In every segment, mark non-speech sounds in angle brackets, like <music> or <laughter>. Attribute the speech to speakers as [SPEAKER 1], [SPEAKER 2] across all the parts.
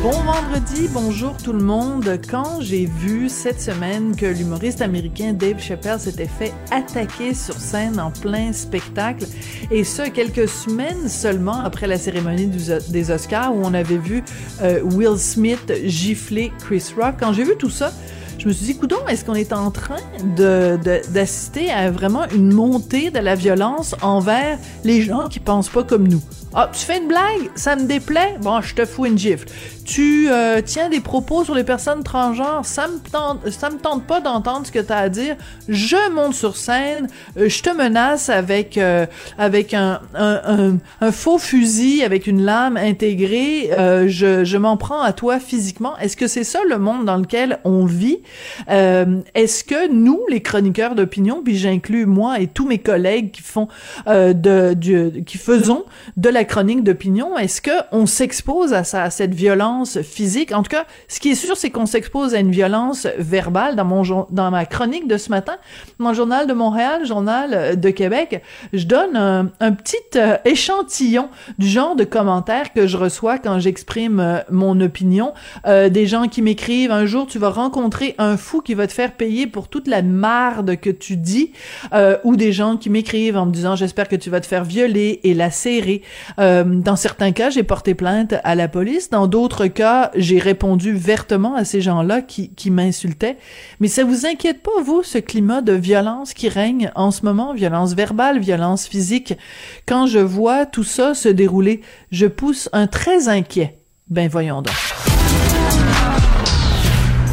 [SPEAKER 1] Bon vendredi, bonjour tout le monde. Quand j'ai vu cette semaine que l'humoriste américain Dave Chappelle s'était fait attaquer sur scène en plein spectacle, et ce, quelques semaines seulement après la cérémonie des Oscars où on avait vu euh, Will Smith gifler Chris Rock, quand j'ai vu tout ça, je me suis dit, coudon, est-ce qu'on est en train de, d'assister à vraiment une montée de la violence envers les gens qui pensent pas comme nous? Ah, tu fais une blague, ça me déplaît, bon, je te fous une gifle. Tu euh, tiens des propos sur les personnes transgenres, ça me tente, ça me tente pas d'entendre ce que tu as à dire. Je monte sur scène, euh, je te menace avec euh, avec un, faux fusil, avec une lame intégrée. je, je m'en prends à toi physiquement. Est-ce que c'est ça le monde dans lequel on vit? Est-ce que nous, les chroniqueurs d'opinion, puis j'inclus moi et tous mes collègues qui font de, du, qui faisons de la chronique d'opinion, est-ce que on s'expose à, ça, à cette violence physique? En tout cas, ce qui est sûr, c'est qu'on s'expose à une violence verbale. Dans mon dans ma chronique de ce matin, mon journal de Montréal, journal euh, de Québec, je donne un, petit euh, échantillon du genre de commentaires que je reçois quand j'exprime euh, mon opinion. des gens qui m'écrivent un jour, tu vas rencontrer un fou qui va te faire payer pour toute la marde que tu dis, ou des gens qui m'écrivent en me disant j'espère que tu vas te faire violer et lacérer. Euh, dans certains cas, j'ai porté plainte à la police. Dans d'autres cas, j'ai répondu vertement à ces gens-là qui, qui m'insultaient. Mais ça vous inquiète pas, vous, ce climat de violence qui règne en ce moment? Violence verbale, violence physique. Quand je vois tout ça se dérouler, je pousse un très inquiet. Ben voyons donc.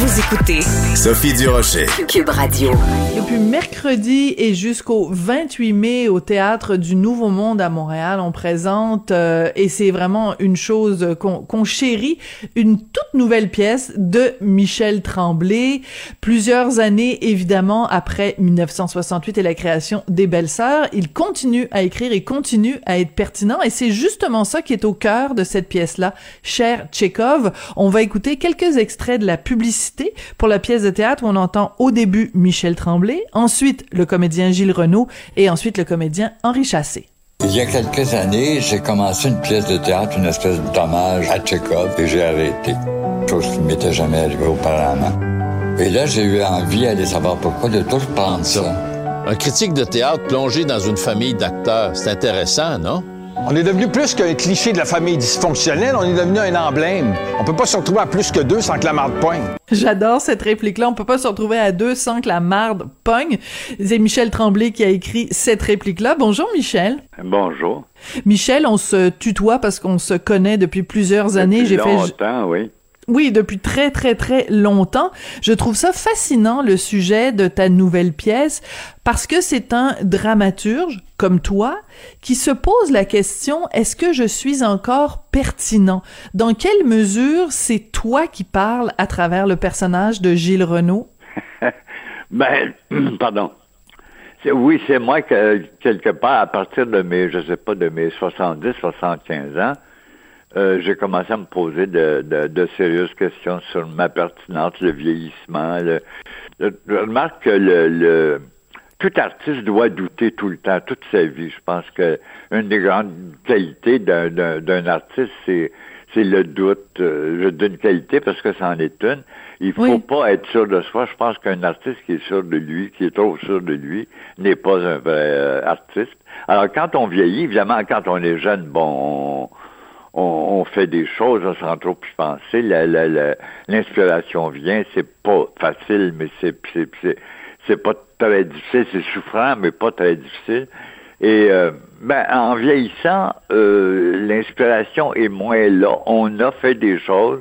[SPEAKER 2] Vous écoutez
[SPEAKER 3] Sophie Durocher,
[SPEAKER 2] Cube Radio.
[SPEAKER 1] Depuis mercredi et jusqu'au 28 mai au théâtre du Nouveau Monde à Montréal, on présente euh, et c'est vraiment une chose qu'on chérit, une toute nouvelle pièce de Michel Tremblay. Plusieurs années évidemment après 1968 et la création des Belles Sœurs, il continue à écrire et continue à être pertinent et c'est justement ça qui est au cœur de cette pièce-là, cher Tchekhov. On va écouter quelques extraits de la publicité pour la pièce de théâtre où on entend au début Michel Tremblay, ensuite le comédien Gilles Renaud et ensuite le comédien Henri Chassé.
[SPEAKER 4] Il y a quelques années, j'ai commencé une pièce de théâtre, une espèce d'hommage à Tchekhov, et j'ai arrêté. Chose qui ne m'était jamais arrivée auparavant. Et là, j'ai eu envie d'aller savoir pourquoi, de tout reprendre ça.
[SPEAKER 5] Un critique de théâtre plongé dans une famille d'acteurs, c'est intéressant, non?
[SPEAKER 6] On est devenu plus qu'un cliché de la famille dysfonctionnelle, on est devenu un emblème. On peut pas se retrouver à plus que deux sans que la marde poigne.
[SPEAKER 1] J'adore cette réplique-là. On peut pas se retrouver à deux sans que la marde pogne. C'est Michel Tremblay qui a écrit cette réplique-là. Bonjour Michel.
[SPEAKER 7] Bonjour.
[SPEAKER 1] Michel, on se tutoie parce qu'on se connaît depuis plusieurs années.
[SPEAKER 7] J'ai fait longtemps, oui.
[SPEAKER 1] Oui, depuis très très très longtemps. Je trouve ça fascinant le sujet de ta nouvelle pièce parce que c'est un dramaturge comme toi qui se pose la question est-ce que je suis encore pertinent? Dans quelle mesure c'est toi qui parles à travers le personnage de Gilles Renaud? <laughs>
[SPEAKER 7] Ben <clears throat> pardon. Oui, c'est moi que quelque part à partir de mes je sais pas de mes 70 75 ans euh, j'ai commencé à me poser de, de, sérieuses questions sur ma pertinence, le vieillissement. Le, je remarque que le, le, tout artiste doit douter tout le temps, toute sa vie. Je pense que une des grandes qualités d'un artiste, c'est c'est le doute euh, d'une qualité parce que c'en est une. Il faut pas être sûr de soi. Je pense qu'un artiste qui est sûr de lui, qui est trop sûr de lui, n'est pas un vrai euh, artiste. Alors quand on vieillit, évidemment, quand on est jeune, bon, on, fait des choses sans trop y penser. L'inspiration vient, c'est pas facile, mais c'est c'est pas très difficile, c'est souffrant, mais pas très difficile. Et euh, ben, en vieillissant, euh, l'inspiration est moins là. On a fait des choses.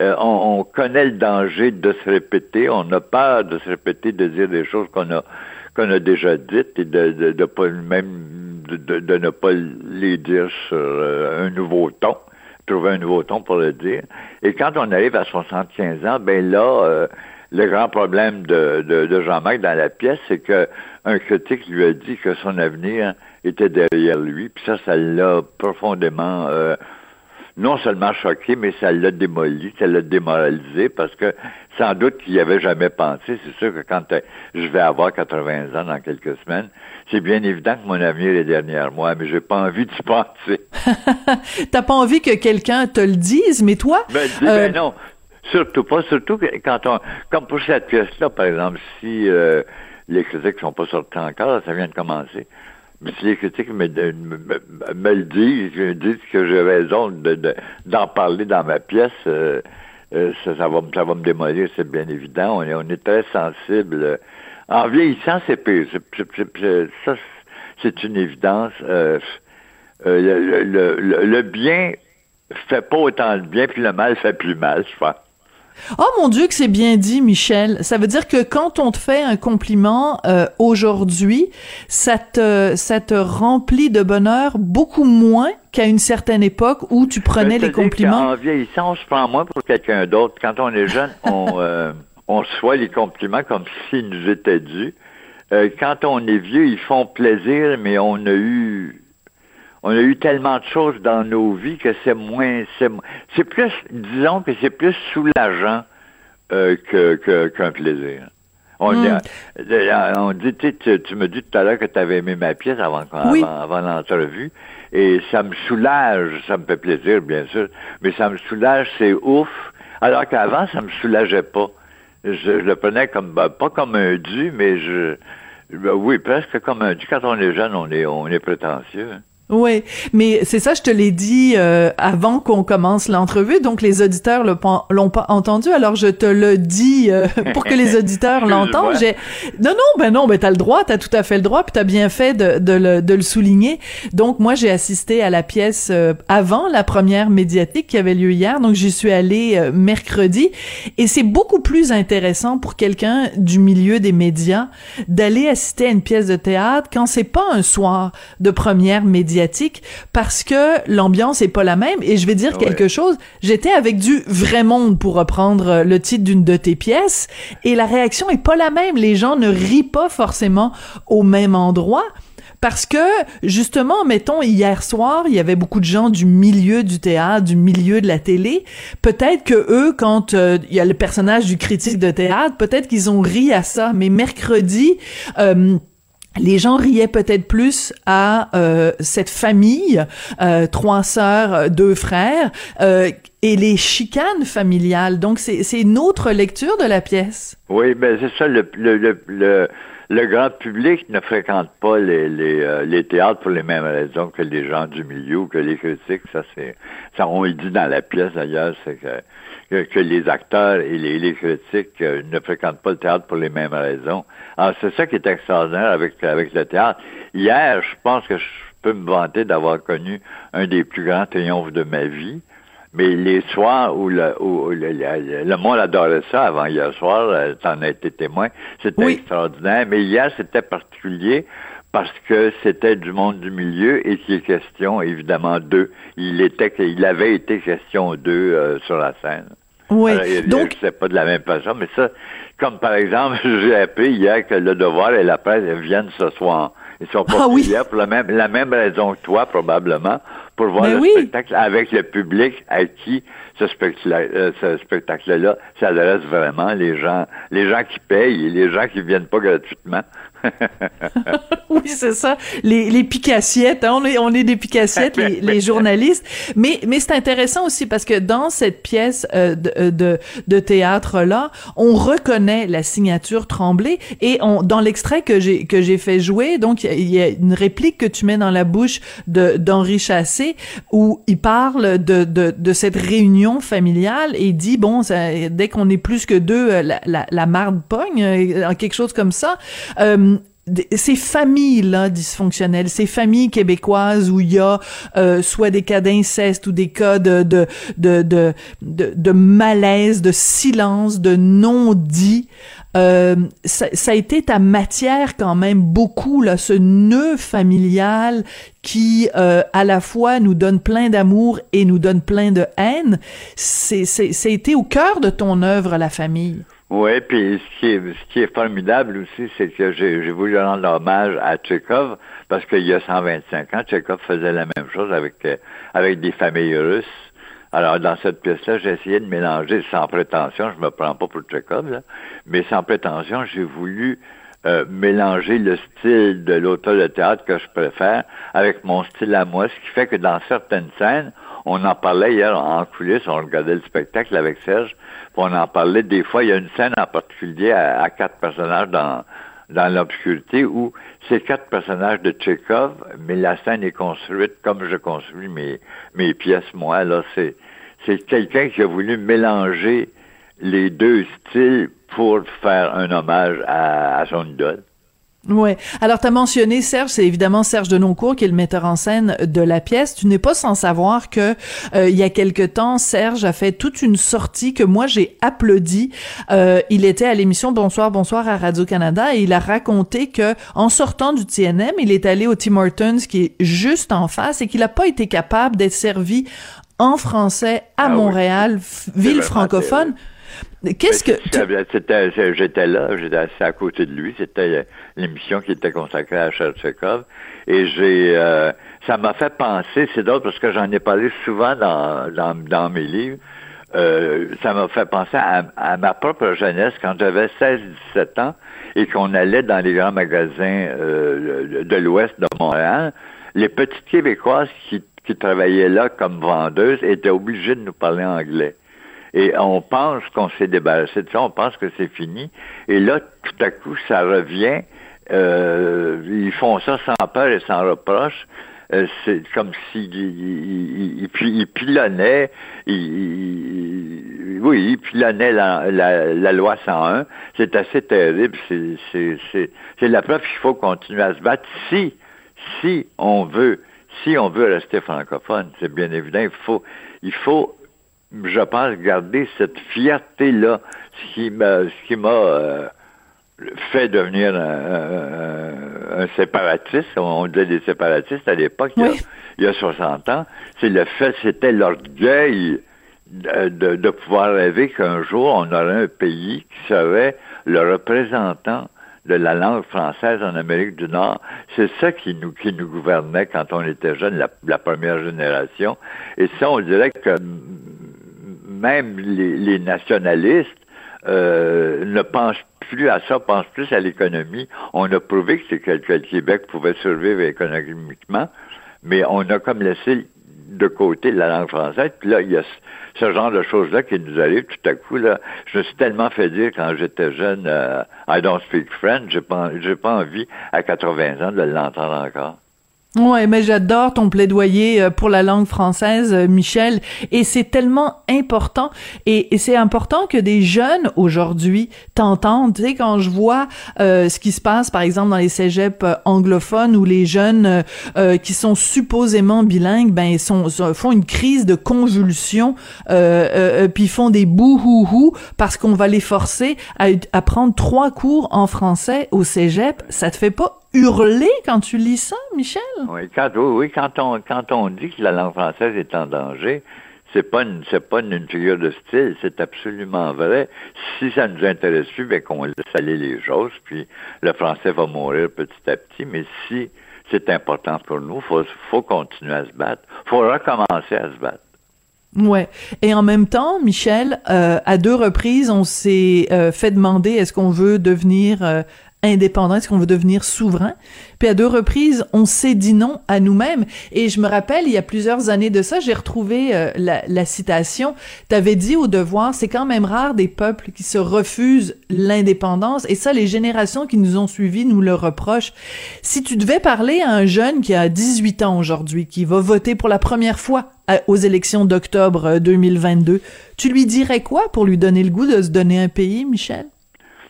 [SPEAKER 7] Euh, on, connaît le danger de se répéter. On a peur de se répéter, de dire des choses qu'on a qu'on a déjà dites et de, de, de pas même de, de, ne pas les dire sur un nouveau ton, trouver un nouveau ton pour le dire. Et quand on arrive à 75 ans, ben là, le grand problème de, de, Jean-Marc dans la pièce, c'est que un critique lui a dit que son avenir était derrière lui, puis ça, ça l'a profondément euh, non seulement choqué, mais ça l'a démoli, ça l'a démoralisé, parce que sans doute qu'il n'y avait jamais pensé. C'est sûr que quand euh, je vais avoir 80 ans dans quelques semaines, c'est bien évident que mon avenir est derrière moi, mais j'ai pas envie d'y <laughs> penser. <laughs>
[SPEAKER 1] T'as pas envie que quelqu'un te le dise, mais toi...
[SPEAKER 7] Ben, ben euh, non, Surtout pas, surtout quand on, comme pour cette pièce-là, par exemple, si euh, les critiques sont pas sortis encore, ça vient de commencer. Mais si les critiques me, me, le disent, me disent que j'ai raison de, d'en parler dans ma pièce, euh, euh, ça, va, ça va me démolir, c'est bien évident. On est, on est très sensible. En vieillissant, c'est pire. ça, c'est une évidence. le, le, le, bien fait pas autant de bien, puis le mal fait plus mal, je crois.
[SPEAKER 1] Oh mon Dieu que c'est bien dit, Michel. Ça veut dire que quand on te fait un compliment euh, aujourd'hui, ça te ça te remplit de bonheur beaucoup moins qu'à une certaine époque où tu prenais les compliments?
[SPEAKER 7] En vieillissant, on se prend moins pour quelqu'un d'autre. Quand on est jeune, on <laughs> euh, on reçoit les compliments comme s'ils nous étaient dus. Euh, quand on est vieux, ils font plaisir, mais on a eu on a eu tellement de choses dans nos vies que c'est moins, c'est, plus, disons que c'est plus soulageant euh, que, qu'un plaisir. On, hmm. on dit, tu, me dis tout à l'heure que tu avais aimé ma pièce avant, avant, l'entrevue, et ça me soulage, ça me fait plaisir, bien sûr, mais ça me soulage, c'est ouf, alors qu'avant, ça me soulageait pas. Je, le prenais comme, ben, pas comme un dû, mais je, ben oui, presque comme un dû. Quand on est jeune, on est, on est prétentieux. Hein.
[SPEAKER 1] Oui, mais c'est ça, je te l'ai dit euh, avant qu'on commence l'entrevue, donc les auditeurs l'ont pas entendu, alors je te le dis euh, <laughs> pour que les <laughs> auditeurs l'entendent. J'ai non, non, ben non, ben t'as le droit, t'as tout à fait le droit, puis t'as bien fait de, de, le, de le souligner. Donc moi, j'ai assisté à la pièce euh, avant la première médiatique qui avait lieu hier, donc j'y suis allée mercredi, et c'est beaucoup plus intéressant pour quelqu'un du milieu des médias d'aller assister à une pièce de théâtre quand c'est pas un soir de première médiatique parce que l'ambiance est pas la même. Et je vais dire quelque chose. J'étais avec du vrai monde pour reprendre euh, le titre d'une de tes pièces et la réaction est pas la même. Les gens ne rient pas forcément au même endroit. Parce que, justement, mettons, hier soir, il y avait beaucoup de gens du milieu du théâtre, du milieu de la télé. Peut-être que eux, quand euh, il y a le personnage du critique de théâtre, peut-être qu'ils ont ri à ça. Mais mercredi, euh, les gens riaient peut-être plus à euh, cette famille, euh, trois sœurs, deux frères, euh, et les chicanes familiales. Donc, c'est une autre lecture de la pièce.
[SPEAKER 7] Oui, ben c'est ça, le, le, le, grand public ne fréquente pas les, les, les, théâtres pour les mêmes raisons que les gens du milieu que les critiques. Ça, c'est ça on le dit dans la pièce d'ailleurs, c'est que que, les acteurs et les, critiques euh, ne fréquentent pas le théâtre pour les mêmes raisons. Alors, c'est ça qui est extraordinaire avec, avec le théâtre. Hier, je pense que je peux me vanter d'avoir connu un des plus grands triomphes de ma vie. Mais les soirs où le, où le, le, monde adorait ça avant hier soir, euh, t'en as été témoin, c'était extraordinaire. Mais hier, c'était particulier parce que c'était du monde du milieu et qu'il est question, évidemment, d'eux. Il était, il avait été question d'eux euh, sur la scène.
[SPEAKER 1] Oui.
[SPEAKER 7] Donc, c'est pas de la même façon, mais ça, comme par exemple, <laughs> j'ai appris hier que le devoir et la presse viennent ce soir. Ils sont pas
[SPEAKER 1] ah,
[SPEAKER 7] hier pour la même, la même raison que toi, probablement, pour voir ben le spectacle avec le public à qui ce spectacle, euh, ce spectacle-là s'adresse vraiment les gens, les gens qui payent et les gens qui viennent pas gratuitement. <laughs>
[SPEAKER 1] oui, c'est ça. Les, les picassiettes, hein, on, est, on est des picassiettes, les, les journalistes. Mais, mais c'est intéressant aussi parce que dans cette pièce euh, de, euh, de, de théâtre-là, on reconnaît la signature Tremblay et on, dans l'extrait que j'ai que j'ai fait jouer, donc il y, a une réplique que tu mets dans la bouche de d'Henri Chassé où il parle de, de, de cette réunion familiale et dit, bon, ça, dès qu'on est plus que deux, la, la, la marde pogne, quelque chose comme ça. Euh, ces familles-là dysfonctionnelles, ces familles québécoises où il y a euh, soit des cas d'inceste ou des cas de de, de, de, de, malaise, de silence, de non-dit, euh, ça, a été ta matière quand même beaucoup, là, ce nœud familial qui, euh, à la fois, nous donne plein d'amour et nous donne plein de haine. C'est, c'est, ça a été au cœur de ton œuvre, la famille.
[SPEAKER 7] Oui, puis ce qui est, ce qui est formidable aussi, c'est que j'ai voulu rendre hommage à Tchekhov, parce qu'il y a 125 ans, Tchekhov faisait la même chose avec, euh, avec des familles russes. Alors, dans cette pièce-là, j'ai essayé de mélanger sans prétention, je me prends pas pour Tchekhov, là, mais sans prétention, j'ai voulu euh, mélanger le style de l'auteur de théâtre que je préfère avec mon style à moi, ce qui fait que dans certaines scènes, on en parlait hier en coulisses, on regardait le spectacle avec Serge, on en parlait des fois. Il y a une scène en particulier à, quatre personnages dans, dans l'obscurité où c'est quatre personnages de Tchekhov, mais la scène est construite comme je construis mes, mes pièces, moi. Là, c'est, c'est quelqu'un qui a voulu mélanger les deux styles pour faire un hommage à, son idole.
[SPEAKER 1] Ouais. Alors, tu as mentionné Serge, c'est évidemment Serge Denoncourt qui est le metteur en scène de la pièce. Tu n'es pas sans savoir que euh, il y a quelque temps, Serge a fait toute une sortie que moi j'ai applaudi. Euh, il était à l'émission Bonsoir, Bonsoir à Radio-Canada et il a raconté que en sortant du TNM, il est allé au Tim Hortons qui est juste en face et qu'il n'a pas été capable d'être servi en français à ah Montréal, ville francophone. Qu'est-ce que
[SPEAKER 7] c'était j'étais là, j'étais assis à côté de lui, c'était l'émission qui était consacrée à Tchekhov et j'ai euh, ça m'a fait penser, c'est d'autres parce que j'en ai parlé souvent dans dans, dans mes livres. Euh, ça m'a fait penser à, ma propre jeunesse quand j'avais 16-17 ans et qu'on allait dans les grands magasins euh, de l'Ouest de Montréal. Les petites Québécoises qui, qui travaillaient là comme vendeuses étaient obligées de nous parler anglais. Et on pense qu'on s'est débarrassé de ça, on pense que c'est fini. Et là, tout à coup, ça revient. Euh, ils font ça sans peur et sans reproche. Euh, c'est comme s'ils il, il, il, pilonnaient, il, oui, ils pilonnaient la, la, la, loi 101. C'est assez terrible. C'est la preuve qu'il faut continuer à se battre si, si on veut, si on veut rester francophone. C'est bien évident. Il faut, il faut je pense, garder cette fierté-là, ce qui m'a, ce qui m'a euh, fait devenir un, séparatiste. On disait des séparatistes à l'époque, il, y a 60 ans. C'est le fait, c'était l'orgueil de, de, pouvoir rêver qu'un jour, on aurait un pays qui serait le représentant de la langue française en Amérique du Nord. C'est ça qui nous, qui nous gouvernait quand on était jeune, la, première génération. Et ça, on dirait que même les, nationalistes euh, ne pensent plus à ça, pensent plus à l'économie. On a prouvé que, que, le Québec pouvait survivre économiquement, mais on a comme laissé de côté la langue française. Puis là, il y a ce genre de choses-là qui nous arrivent tout à coup. Là, je me suis tellement fait dire quand j'étais jeune, euh, I don't speak French, j'ai pas, j'ai pas envie à 80 ans de l'entendre encore.
[SPEAKER 1] Ouais, mais j'adore ton plaidoyer euh, pour la langue française, euh, Michel, et c'est tellement important. Et, c'est important que des jeunes aujourd'hui t'entendent. Tu sais, quand je vois euh, ce qui se passe, par exemple, dans les cégeps anglophones où les jeunes qui sont supposément bilingues, ben ils sont, font une crise de convulsion, puis font des bouhouhou parce qu'on va les forcer à, à prendre trois cours en français au cégep. Ça te fait pas hurler quand tu lis ça, Michel?
[SPEAKER 7] Oui, quand, oui, quand on, quand on dit que la langue française est en danger, c'est pas une, c'est pas une, figure de style, c'est absolument vrai. Si ça nous intéresse plus, ben qu'on laisse aller les choses, puis le français va mourir petit à petit. Mais si c'est important pour nous, faut, faut continuer à se battre. Faut recommencer à se battre.
[SPEAKER 1] Ouais. Et en même temps, Michel, euh, à deux reprises, on s'est euh, fait demander est-ce qu'on veut devenir euh, indépendant? Est-ce qu'on veut devenir souverain? Puis à deux reprises, on s'est dit non à nous-mêmes. Et je me rappelle, il y a plusieurs années de ça, j'ai retrouvé euh, la, citation. T'avais dit au devoir, c'est quand même rare des peuples qui se refusent l'indépendance. Et ça, les générations qui nous ont suivis nous le reprochent. Si tu devais parler à un jeune qui a 18 ans aujourd'hui, qui va voter pour la première fois aux élections d'octobre 2022, euh, tu lui dirais quoi pour lui donner le goût de se donner un pays, Michel?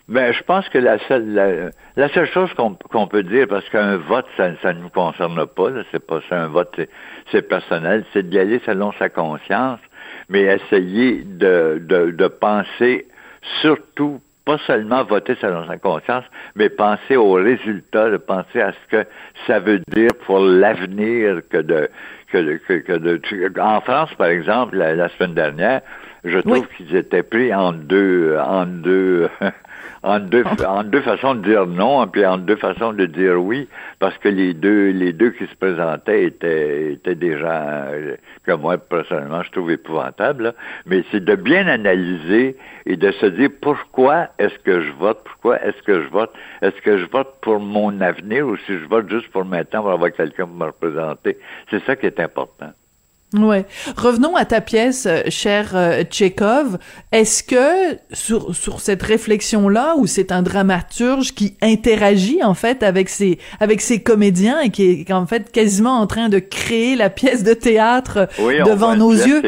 [SPEAKER 7] Ben, je pense que la seule, la, seule chose qu'on peut dire, parce qu'un vote, ça ne nous concerne pas, c'est pas ça, un vote, c'est personnel, c'est d'y aller selon sa conscience, mais essayer de, de, de penser surtout pas seulement voter selon sa conscience, mais penser aux résultats, de penser à ce que ça veut dire pour l'avenir que de, que, que, que de, en France, par exemple, la, semaine dernière, je trouve qu'ils étaient pris en deux, en deux, <laughs> en deux, en deux façons de dire non, puis en deux façons de dire oui, parce que les deux, les deux qui se présentaient étaient, étaient des gens euh, que moi, personnellement, je trouve épouvantables. Mais c'est de bien analyser et de se dire pourquoi est-ce que je vote, pourquoi est-ce que je vote, est-ce que je vote pour mon avenir ou si je vote juste pour maintenant pour avoir quelqu'un pour me représenter. C'est ça qui est important.
[SPEAKER 1] Ouais. Revenons à ta pièce, euh, cher euh, Tchekhov. Est-ce que sur, sur cette réflexion-là, où c'est un dramaturge qui interagit en fait avec ses avec ses comédiens et qui est en fait quasiment en train de créer la pièce de théâtre devant nos yeux?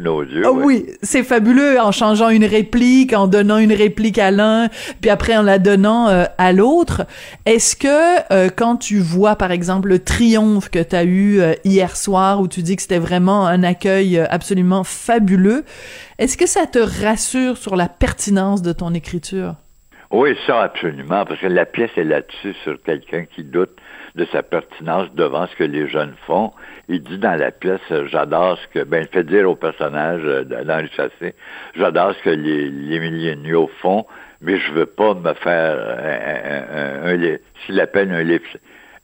[SPEAKER 7] nos yeux.
[SPEAKER 1] Ah oui, c'est fabuleux en changeant une réplique, en donnant une réplique à l'un, puis après en la donnant euh, à l'autre. Est-ce que quand tu vois par exemple le triomphe que tu as eu hier soir où tu dis que c'était vraiment un accueil euh, absolument fabuleux. Est-ce que ça te rassure sur la pertinence de ton écriture?
[SPEAKER 7] Oui, ça absolument, parce que la pièce est là-dessus sur quelqu'un qui doute de sa pertinence devant ce que les jeunes font. Il dit dans la pièce, euh, j'adore ce que, ben, il fait dire au personnage euh, le chassé, j'adore ce que les, les milléniaux font, mais je veux pas me faire un, un, un, s'il appelle un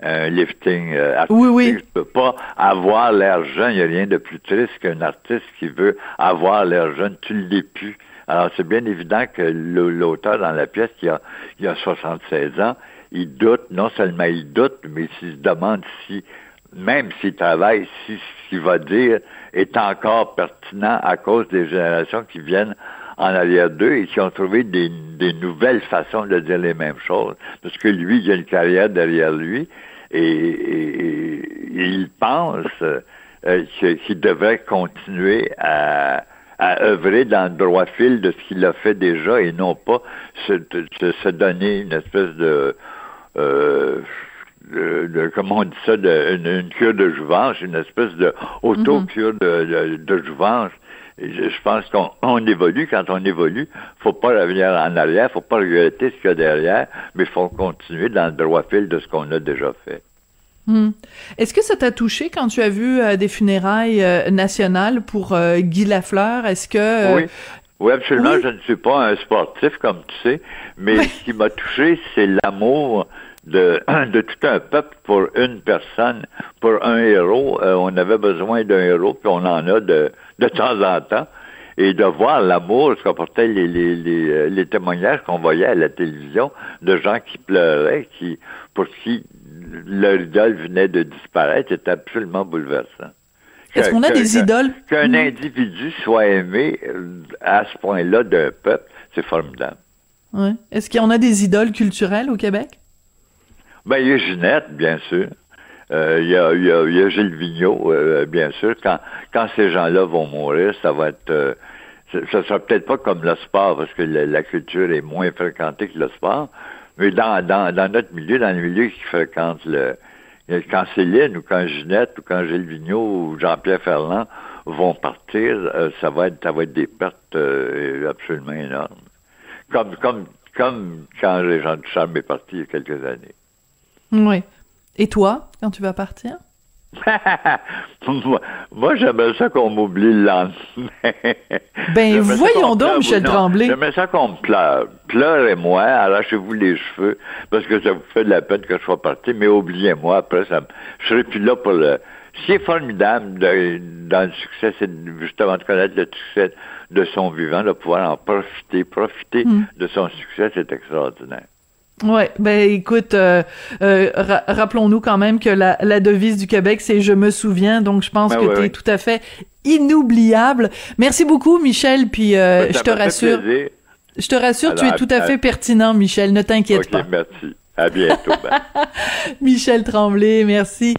[SPEAKER 7] un lifting euh, artistique.
[SPEAKER 1] Oui, oui.
[SPEAKER 7] Je peux pas avoir l'air jeune. Il n'y a rien de plus triste qu'un artiste qui veut avoir l'air jeune. Tu ne l'es plus. Alors, c'est bien évident que l'auteur dans la pièce, qui a, il a 76 ans, il doute, non seulement il doute, mais il se demande si, même s'il travaille, si ce qu'il va dire est encore pertinent à cause des générations qui viennent en arrière d'eux et qui ont trouvé des, des nouvelles façons de dire les mêmes choses. Parce que lui, il a une carrière derrière lui et, il pense euh, qu'il devrait continuer à, à œuvrer dans le droit fil de ce qu'il a fait déjà et non pas se, se, donner une espèce de, euh, de, comment on dit ça, de, une, cure de jouvence, une espèce de auto-cure de, de, de jouvence je pense qu'on évolue. Quand on évolue, faut pas revenir en arrière, faut pas regretter ce qu'il y a derrière, mais faut continuer dans le droit fil de ce qu'on a déjà fait.
[SPEAKER 1] Hmm. Est-ce que ça t'a touché quand tu as vu euh, des funérailles euh, nationales pour euh, Guy Lafleur? Est-ce que...
[SPEAKER 7] oui. Oui, absolument. Je ne suis pas un sportif, comme tu sais, mais ce qui m'a touché, c'est l'amour de, de tout un peuple pour une personne, pour un héros. on avait besoin d'un héros, puis on en a de, de temps en temps et de voir l'amour, ce qu'apportaient les, les, les, euh, les témoignages qu'on voyait à la télévision de gens qui pleuraient, qui, pour qui leur idole venait de disparaître, c'était absolument bouleversant.
[SPEAKER 1] Est-ce qu'on a des idoles?
[SPEAKER 7] Qu'un hmm. individu soit aimé euh, à ce point-là d'un peuple, c'est formidable.
[SPEAKER 1] Ouais. Est-ce qu'on a des idoles culturelles au Québec?
[SPEAKER 7] Ben, il y a Ginette, bien sûr. Euh, il y, a, y, a, y, a, Gilles Vigneault, euh, bien sûr. Quand, quand ces gens-là vont mourir, ça va être... Euh, ça sera peut-être pas comme le sport, parce que la, culture est moins fréquentée que le sport, mais dans, dans, dans notre milieu, dans le milieu qui fréquente le... Quand Céline ou quand Ginette ou quand Gilles Vigneault ou Jean-Pierre Ferland vont partir, ça va être ça va être des pertes absolument énormes. Comme comme comme quand les gens du charme est parti il y a quelques années.
[SPEAKER 1] Oui. Et toi, quand tu vas partir? <laughs>
[SPEAKER 7] moi, j'aimerais ça qu'on m'oublie le lendemain.
[SPEAKER 1] ben, voyons donc, Michel Tremblay.
[SPEAKER 7] J'aimerais ça qu'on me pleure. Pleurez-moi, arrachez-vous les cheveux, parce que ça vous fait de la peine que je sois parti, mais oubliez-moi, après, ça, je serai plus là pour le... Ce qui est formidable dans le succès, c'est justement de connaître le succès de son vivant, de pouvoir en profiter, profiter hmm. de son succès, c'est extraordinaire.
[SPEAKER 1] Ouais, ben écoute, euh, euh, rappelons-nous quand même que la, la devise du Québec, c'est je me souviens, donc je pense
[SPEAKER 7] Ben
[SPEAKER 1] que
[SPEAKER 7] ouais,
[SPEAKER 1] tu es
[SPEAKER 7] ouais.
[SPEAKER 1] tout à fait inoubliable. Merci beaucoup, Michel, puis euh,
[SPEAKER 7] Ben,
[SPEAKER 1] je te rassure, je te rassure, tu es tout à fait pertinent, Michel, ne t'inquiète pas.
[SPEAKER 7] merci. À bientôt. Ben. <laughs>
[SPEAKER 1] Michel Tremblay, merci.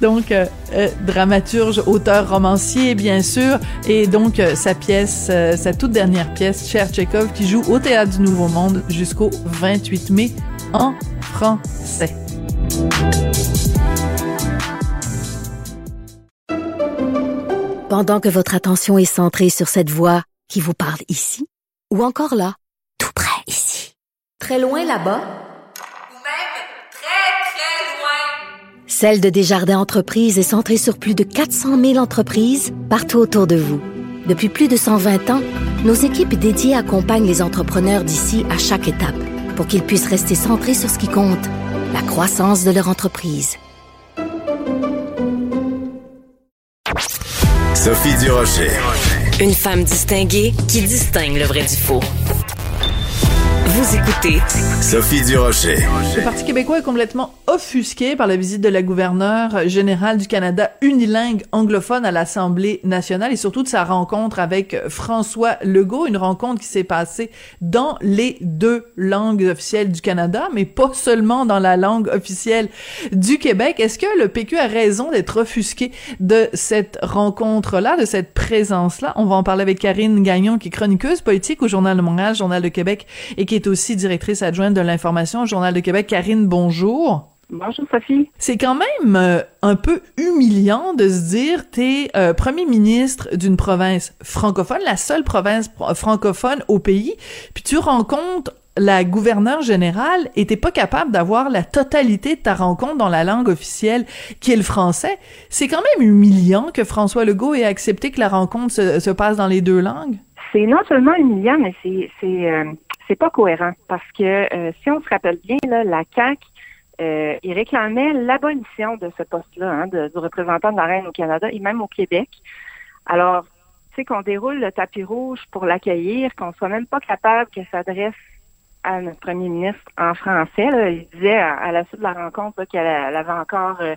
[SPEAKER 1] Donc, euh, euh, dramaturge, auteur, romancier, bien sûr, et donc euh, sa pièce, euh, sa toute dernière pièce, Cher Tchekhov, qui joue au Théâtre du Nouveau Monde jusqu'au 28 mai en français.
[SPEAKER 2] Pendant que votre attention est centrée sur cette voix qui vous parle ici, ou encore là, tout près ici, très loin là-bas, Celle de Desjardins Entreprises est centrée sur plus de 400 000 entreprises partout autour de vous. Depuis plus de 120 ans, nos équipes dédiées accompagnent les entrepreneurs d'ici à chaque étape pour qu'ils puissent rester centrés sur ce qui compte, la croissance de leur entreprise.
[SPEAKER 3] Sophie Durocher.
[SPEAKER 8] Une femme distinguée qui distingue le vrai du faux. Vous écoutez
[SPEAKER 3] Sophie Durocher.
[SPEAKER 1] Le Parti québécois est complètement offusqué par la visite de la gouverneure générale du Canada unilingue anglophone à l'Assemblée nationale et surtout de sa rencontre avec François Legault, une rencontre qui s'est passée dans les deux langues officielles du Canada, mais pas seulement dans la langue officielle du Québec. Est-ce que le PQ a raison d'être offusqué de cette rencontre-là, de cette présence-là? On va en parler avec Karine Gagnon, qui est chroniqueuse politique au Journal de Montréal, Journal de Québec, et qui est aussi directrice adjointe de l'information au Journal de Québec. Karine, bonjour.
[SPEAKER 9] Bonjour Sophie.
[SPEAKER 1] C'est quand même euh, un peu humiliant de se dire t'es euh, premier ministre d'une province francophone, la seule province pro- francophone au pays, puis tu rencontres la gouverneure générale et t'es pas capable d'avoir la totalité de ta rencontre dans la langue officielle qui est le français. C'est quand même humiliant que François Legault ait accepté que la rencontre se, se passe dans les deux langues.
[SPEAKER 9] C'est non seulement humiliant, mais c'est c'est pas cohérent parce que euh, si on se rappelle bien là, la CAC euh, il réclamait l'abolition de ce poste-là, hein, du représentant de la reine au Canada et même au Québec. Alors, tu sais qu'on déroule le tapis rouge pour l'accueillir, qu'on soit même pas capable qu'elle s'adresse à notre premier ministre en français. Là. Il disait à, la suite de la rencontre qu'elle elle avait encore euh,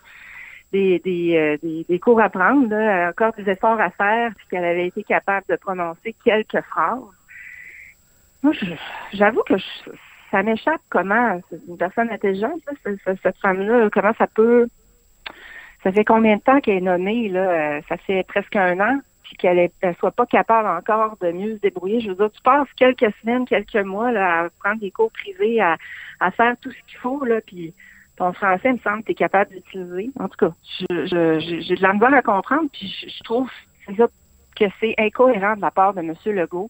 [SPEAKER 9] des, des, euh, des cours à prendre, là, encore des efforts à faire, puis qu'elle avait été capable de prononcer quelques phrases. Moi, je- j'avoue que je- ça m'échappe comment une personne intelligente, là, ce- ce- cette femme-là, comment ça peut. Ça fait combien de temps qu'elle est nommée, là? euh, Ça fait presque un an, puis qu'elle elle soit pas capable encore de mieux se débrouiller. Je veux dire, tu passes quelques semaines, quelques mois là, à prendre des cours privés, à, à faire tout ce qu'il faut, là, puis ton français, il me semble tu es capable d'utiliser. En tout cas, je- je- j'ai j'ai de la misère à comprendre, puis je, je trouve que c'est incohérent de la part de M. Legault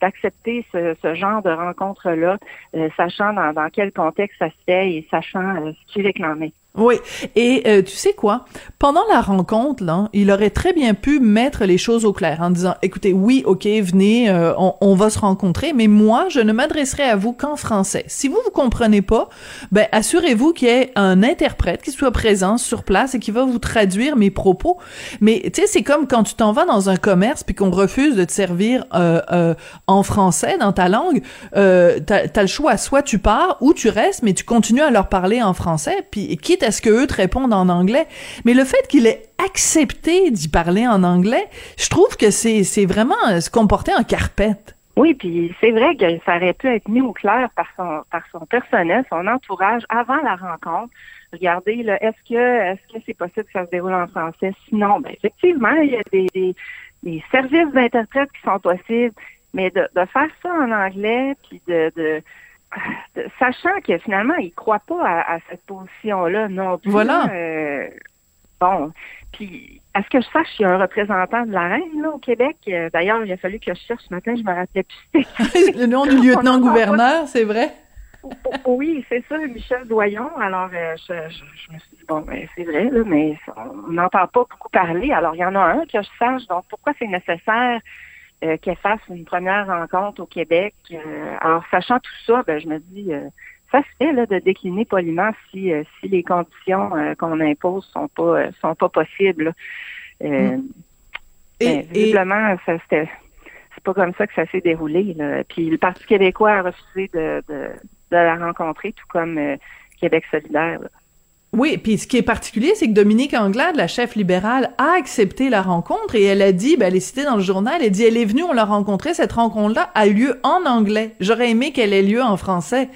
[SPEAKER 9] d'accepter ce, ce genre de rencontre-là, euh, sachant dans, dans quel contexte ça se fait et sachant euh, ce qui réclamait.
[SPEAKER 1] Oui, et euh, tu sais quoi? Pendant la rencontre, là, il aurait très bien pu mettre les choses au clair en disant, écoutez, oui, ok, venez, euh, on, on va se rencontrer, mais moi, je ne m'adresserai à vous qu'en français. Si vous vous comprenez pas, ben assurez-vous qu'il y ait un interprète qui soit présent sur place et qui va vous traduire mes propos. Mais tu sais, c'est comme quand tu t'en vas dans un commerce puis qu'on refuse de te servir euh, euh, en français dans ta langue, euh, t'as as le choix, soit tu pars ou tu restes, mais tu continues à leur parler en français, puis quitte à ce que eux te répondent en anglais. Mais le fait qu'il ait accepté d'y parler en anglais, je trouve que c'est vraiment euh, se comporter en carpette.
[SPEAKER 9] Oui, puis c'est vrai que ça aurait pu être mis au clair par son par son personnel, son entourage avant la rencontre. Regardez, est-ce que est-ce que c'est possible que ça se déroule en français? Sinon, ben effectivement, il y a des, des, services d'interprètes qui sont possibles, mais de, faire ça en anglais, puis de- sachant que finalement, il croit pas à, à cette position-là non plus.
[SPEAKER 1] Voilà.
[SPEAKER 9] euh, bon, puis à ce que je sache, il y a un représentant de la reine là, au Québec? Euh, D'ailleurs, il a fallu que je cherche ce matin, je me rappelais plus. <laughs>
[SPEAKER 1] le nom du lieutenant-gouverneur, c'est vrai?
[SPEAKER 9] Oui, c'est ça, Michel Doyon. Alors, euh, je, je, je me suis dit, bon, ben, c'est vrai, là, mais on n'entend pas beaucoup parler. Alors, il y en a un que je sache. Donc, pourquoi c'est nécessaire euh, qu'elle fasse une première rencontre au Québec? Euh, alors, sachant tout ça, ben, je me dis, euh, ça se fait là, de décliner poliment si, euh, si les conditions euh, qu'on impose sont pas euh, sont pas possibles. là.
[SPEAKER 1] Et-
[SPEAKER 9] ben,
[SPEAKER 1] et-
[SPEAKER 9] visiblement, ça c'était c'est pas comme ça que ça s'est déroulé. Là. Puis le Parti québécois a refusé de, de, de la rencontrer, tout comme Québec solidaire.
[SPEAKER 1] Oui, puis ce qui est particulier, c'est que Dominique Anglade, la chef libérale, a accepté la rencontre et elle a dit, ben, elle est citée dans le journal, elle dit, elle est venue, on l'a rencontrée, cette rencontre-là a lieu en anglais. J'aurais aimé qu'elle ait lieu en français.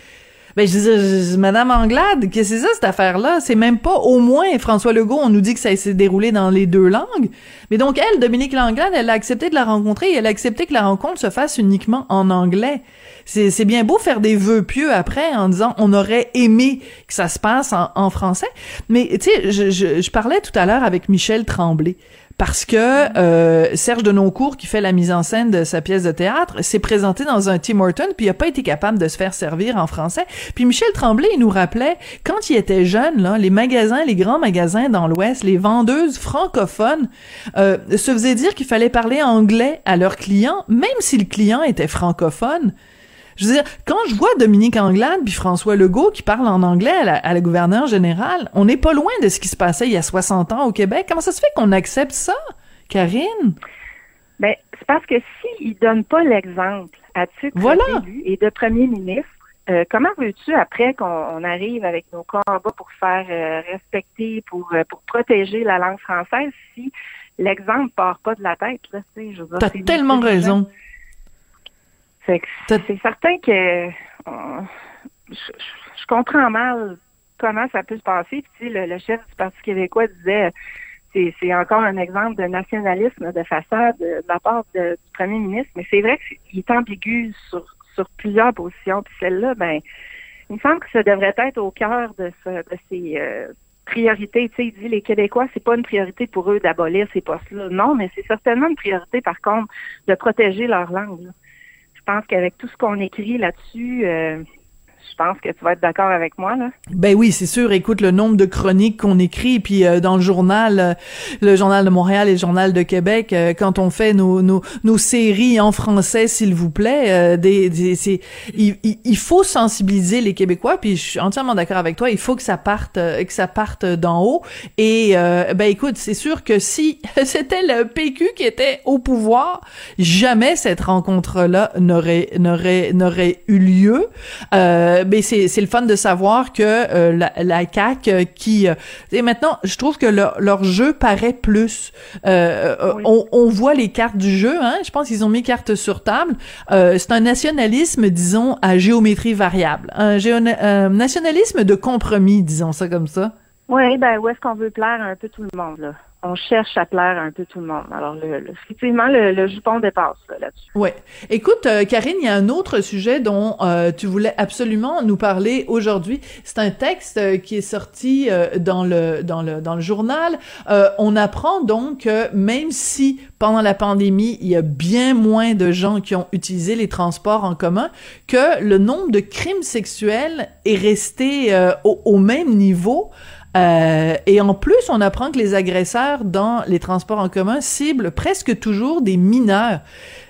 [SPEAKER 1] Ben, je dis, Madame Anglade, qu'est-ce que c'est ça, cette affaire-là? C'est même pas au moins François Legault, on nous dit que ça s'est déroulé dans les deux langues. Mais donc, elle, Dominique Langlade, elle a accepté de la rencontrer et elle a accepté que la rencontre se fasse uniquement en anglais. C'est bien beau faire des vœux pieux après en disant on aurait aimé que ça se passe en, français. Mais, tu sais, je, je, parlais tout à l'heure avec Michel Tremblay parce que euh, Serge Denoncourt, qui fait la mise en scène de sa pièce de théâtre, s'est présenté dans un Tim Horton, puis il a pas été capable de se faire servir en français. Puis Michel Tremblay, il nous rappelait, quand il était jeune, là, les magasins, les grands magasins dans l'Ouest, les vendeuses francophones euh, se faisaient dire qu'il fallait parler anglais à leurs clients, même si le client était francophone. Je veux dire, quand je vois Dominique Anglade puis François Legault qui parlent en anglais à la, à gouverneure générale, on n'est pas loin de ce qui se passait il y a 60 ans au Québec. Comment ça se fait qu'on accepte ça, Karine?
[SPEAKER 9] Ben, c'est parce que s'ils ne donnent pas l'exemple à titre
[SPEAKER 1] voilà.
[SPEAKER 9] et de premier ministre, euh, comment veux-tu, après qu'on arrive avec nos combats pour faire euh, respecter, pour, euh, pour protéger la langue française, si l'exemple part pas de la tête? Là,
[SPEAKER 1] tu as tellement raison.
[SPEAKER 9] C'est certain que je, comprends mal comment ça peut se passer. Puis, le, le chef du Parti québécois disait c'est encore un exemple de nationalisme de façade de, la part du premier ministre, mais c'est vrai qu'il est ambigu sur, sur plusieurs positions. Puis celle-là, ben, il me semble que ça devrait être au cœur de, ce, de ces euh, priorités. Tu sais, il dit les Québécois, c'est pas une priorité pour eux d'abolir ces postes-là. Non, mais c'est certainement une priorité, par contre, de protéger leur langue je pense qu'avec tout ce qu'on écrit là-dessus, euh, je pense que tu vas être d'accord avec moi là.
[SPEAKER 1] Ben oui, c'est sûr. Écoute le nombre de chroniques qu'on écrit, puis euh, dans le journal, euh, le journal de Montréal et le journal de Québec, euh, quand on fait nos, nos, nos séries en français, s'il vous plaît, des, des c'est il, il, faut sensibiliser les Québécois. Puis je suis entièrement d'accord avec toi. Il faut que ça parte, que ça parte d'en haut. Et ben écoute, c'est sûr que si <laughs> c'était le PQ qui était au pouvoir, jamais cette rencontre-là n'aurait n'aurait n'aurait eu lieu. Euh, ben c'est c'est le fun de savoir que euh, la, la CAC euh, qui et maintenant je trouve que leur, leur jeu paraît plus on, on voit les cartes du jeu hein. Je pense qu'ils ont mis cartes sur table. C'est un nationalisme disons à géométrie variable. Un, un nationalisme de compromis disons ça comme ça.
[SPEAKER 9] Oui ben où est-ce qu'on veut plaire un peu tout le monde là? On cherche à plaire un peu tout le monde. Alors, le, effectivement, le, jupon dépasse là-dessus.
[SPEAKER 1] oui. Écoute, euh, Karine, il y a un autre sujet dont euh, tu voulais absolument nous parler aujourd'hui. C'est un texte euh, qui est sorti dans le dans le dans le journal. on apprend donc que même si pendant la pandémie, il y a bien moins de gens qui ont utilisé les transports en commun, que le nombre de crimes sexuels est resté au, même niveau. Euh, et en plus, on apprend que les agresseurs dans les transports en commun ciblent presque toujours des mineurs.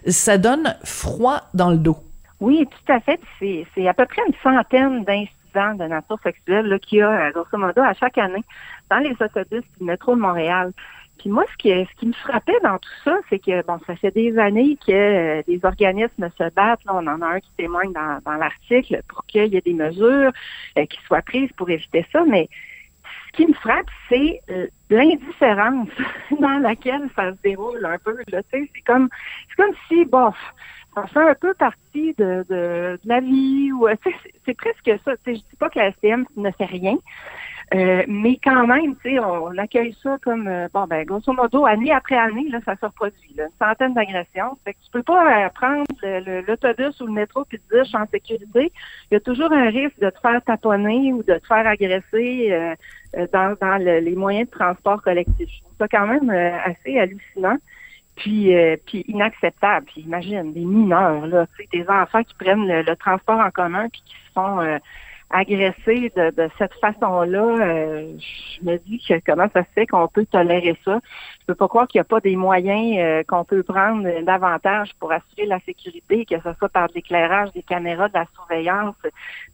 [SPEAKER 1] Ça donne froid dans le dos.
[SPEAKER 9] Oui, tout à fait. C'est à peu près une centaine d'incidents de nature sexuelle qu'il y a, grosso modo, à chaque année dans les autobus du métro de Montréal. Puis moi, ce qui, ce qui me frappait dans tout ça, c'est que, bon, ça fait des années que euh, des organismes se battent. Là, on en a un qui témoigne dans, l'article pour qu'il y ait des mesures euh, qui soient prises pour éviter ça. Mais ce qui me frappe, c'est euh, l'indifférence <laughs> dans laquelle ça se déroule un peu. C'est comme c'est comme si, bof, ça fait un peu partie de, de, la vie ou c'est presque ça. Je dis pas que la STM ne fait rien, euh, mais quand même, sais, on, accueille ça comme euh, bon ben grosso modo, année après année, là, ça se reproduit. Là, une centaine d'agressions. Tu peux pas euh, prendre l'autobus ou le métro puis te dire je suis en sécurité. Il y a toujours un risque de te faire taponner ou de te faire agresser dans, dans les moyens de transport collectif. Je trouve ça quand même assez hallucinant. Puis, puis inacceptable. Puis imagine, des mineurs, là, des enfants qui prennent le, transport en commun puis qui se font agressé de, de cette façon-là, euh, je me dis que comment ça se fait qu'on peut tolérer ça. Je peux pas croire qu'il n'y a pas des moyens euh, qu'on peut prendre davantage pour assurer la sécurité, que ce soit par l'éclairage des caméras, de la surveillance,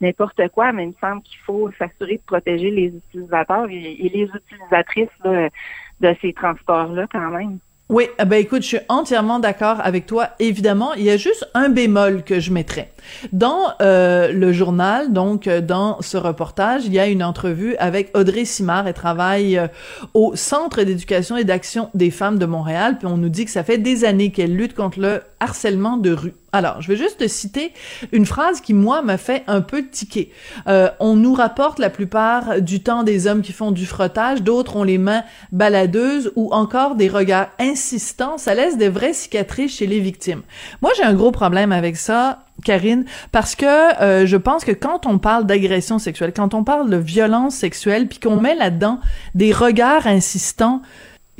[SPEAKER 9] n'importe quoi, mais il me semble qu'il faut s'assurer de protéger les utilisateurs et, les utilisatrices de ces transports-là quand même.
[SPEAKER 1] Oui, eh ben écoute, je suis entièrement d'accord avec toi. Évidemment, il y a juste un bémol que je mettrais. Dans euh, le journal, donc euh, dans ce reportage, il y a une entrevue avec Audrey Simard. Elle travaille euh, au Centre d'éducation et d'action des femmes de Montréal. Puis on nous dit que ça fait des années qu'elle lutte contre le harcèlement de rue. Alors, je vais juste te citer une phrase qui, moi, m'a fait un peu tiquer. Euh, on nous rapporte la plupart du temps des hommes qui font du frottage, d'autres ont les mains baladeuses ou encore des regards insistants. Ça laisse des vraies cicatrices chez les victimes. Moi, j'ai un gros problème avec ça. Karine, parce que euh, je pense que quand on parle d'agression sexuelle, quand on parle de violence sexuelle, puis qu'on met là-dedans des regards insistants,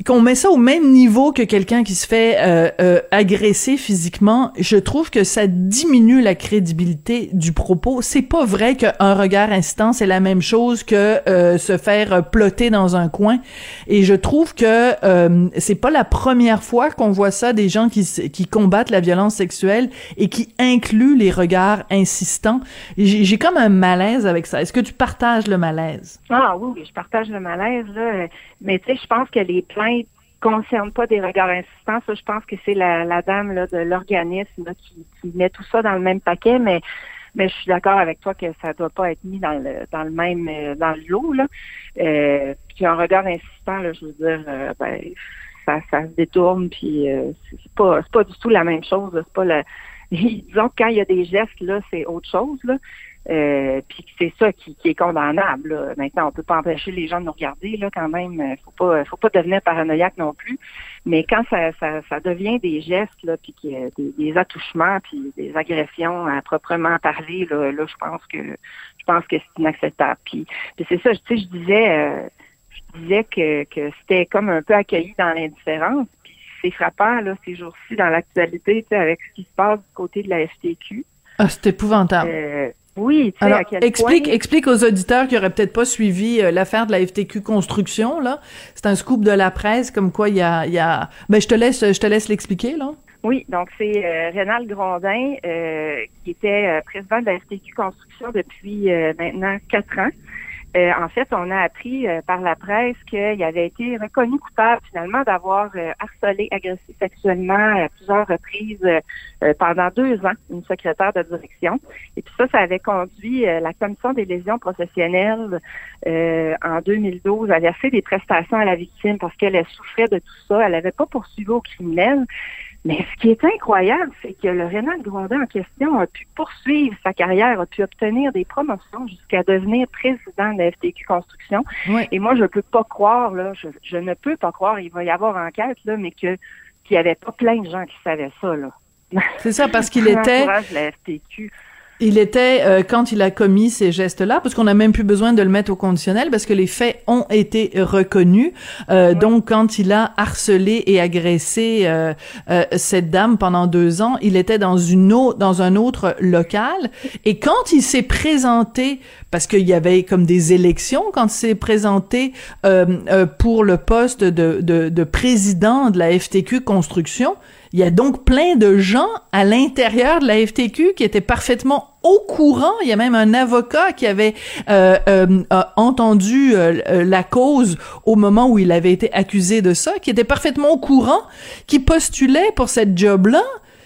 [SPEAKER 1] qu'on met ça au même niveau que quelqu'un qui se fait euh, euh, agresser physiquement, je trouve que ça diminue la crédibilité du propos. C'est pas vrai qu'un regard instant c'est la même chose que euh, se faire plotter dans un coin. Et je trouve que c'est pas la première fois qu'on voit ça des gens qui qui combattent la violence sexuelle et qui incluent les regards insistants. J'ai comme un malaise avec ça. Est-ce que tu partages le malaise?
[SPEAKER 9] Ah oui, je partage le malaise là. Mais tu sais, je pense que les plaintes concernent pas des regards insistants. Je pense que c'est la, dame de l'organisme qui, met tout ça dans le même paquet, mais mais je suis d'accord avec toi que ça doit pas être mis dans le dans le même euh, dans le lot là. Euh, puis un regard insistant, je veux dire, euh, ben ça, se détourne, puis euh, c'est pas c'est pas du tout la même chose. C'est pas <laughs> disons que quand il y a des gestes là, c'est autre chose là. Euh, puis c'est ça qui, qui, est condamnable. Là. Maintenant, on peut pas empêcher les gens de nous regarder là quand même. Euh, faut pas, faut pas devenir paranoïaque non plus. Mais quand ça, ça, ça devient des gestes là, puis des, des attouchements, puis des agressions à proprement parler, là, là je pense que je pense que c'est inacceptable. Puis, puis c'est ça, tu sais, je disais, euh, je disais que, que c'était comme un peu accueilli dans l'indifférence. Puis c'est frappant là ces jours-ci dans l'actualité, tu sais, avec ce qui se passe du côté de la FTQ.
[SPEAKER 1] Ah, c'est épouvantable.
[SPEAKER 9] Euh, oui,
[SPEAKER 1] Alors, explique, explique aux auditeurs qui auraient peut-être pas suivi euh, l'affaire de la FTQ Construction, là. C'est un scoop de la presse, comme quoi il y a, il y a... Ben, je te laisse, je te laisse l'expliquer, là.
[SPEAKER 9] Oui, donc c'est euh, Rénal Grondin, euh, qui était euh, président de la FTQ Construction depuis maintenant quatre ans. Euh, en fait, on a appris euh, par la presse qu'il avait été reconnu coupable finalement d'avoir euh, harcelé, agressé sexuellement à plusieurs reprises pendant deux ans une secrétaire de direction. Et puis ça, ça avait conduit la commission des lésions professionnelles en 2012 avait fait des prestations à la victime parce qu'elle souffrait de tout ça. Elle n'avait pas poursuivi au criminel. Mais ce qui est incroyable, c'est que le Rénal Grondin en question a pu poursuivre sa carrière, a pu obtenir des promotions jusqu'à devenir président de la FTQ Construction. Et moi, je ne peux pas croire, là, je, ne peux pas croire, il va y avoir enquête, là, mais que qu'il n'y avait pas plein de gens qui savaient ça, là.
[SPEAKER 1] C'est ça, parce qu'il <laughs> était...
[SPEAKER 9] la FTQ.
[SPEAKER 1] Il était, euh, quand il a commis ces gestes-là, parce qu'on n'a même plus besoin de le mettre au conditionnel, parce que les faits ont été reconnus. Euh, donc, quand il a harcelé et agressé euh, cette dame pendant deux ans, il était dans une autre, dans un autre local. Et quand il s'est présenté, parce qu'il y avait comme des élections, quand il s'est présenté pour le poste de, de, de président de la FTQ Construction, il y a donc plein de gens à l'intérieur de la FTQ qui étaient parfaitement au courant. Il y a même un avocat qui avait euh, euh, entendu euh, la cause au moment où il avait été accusé de ça, qui était parfaitement au courant, qui postulait pour cette job-là.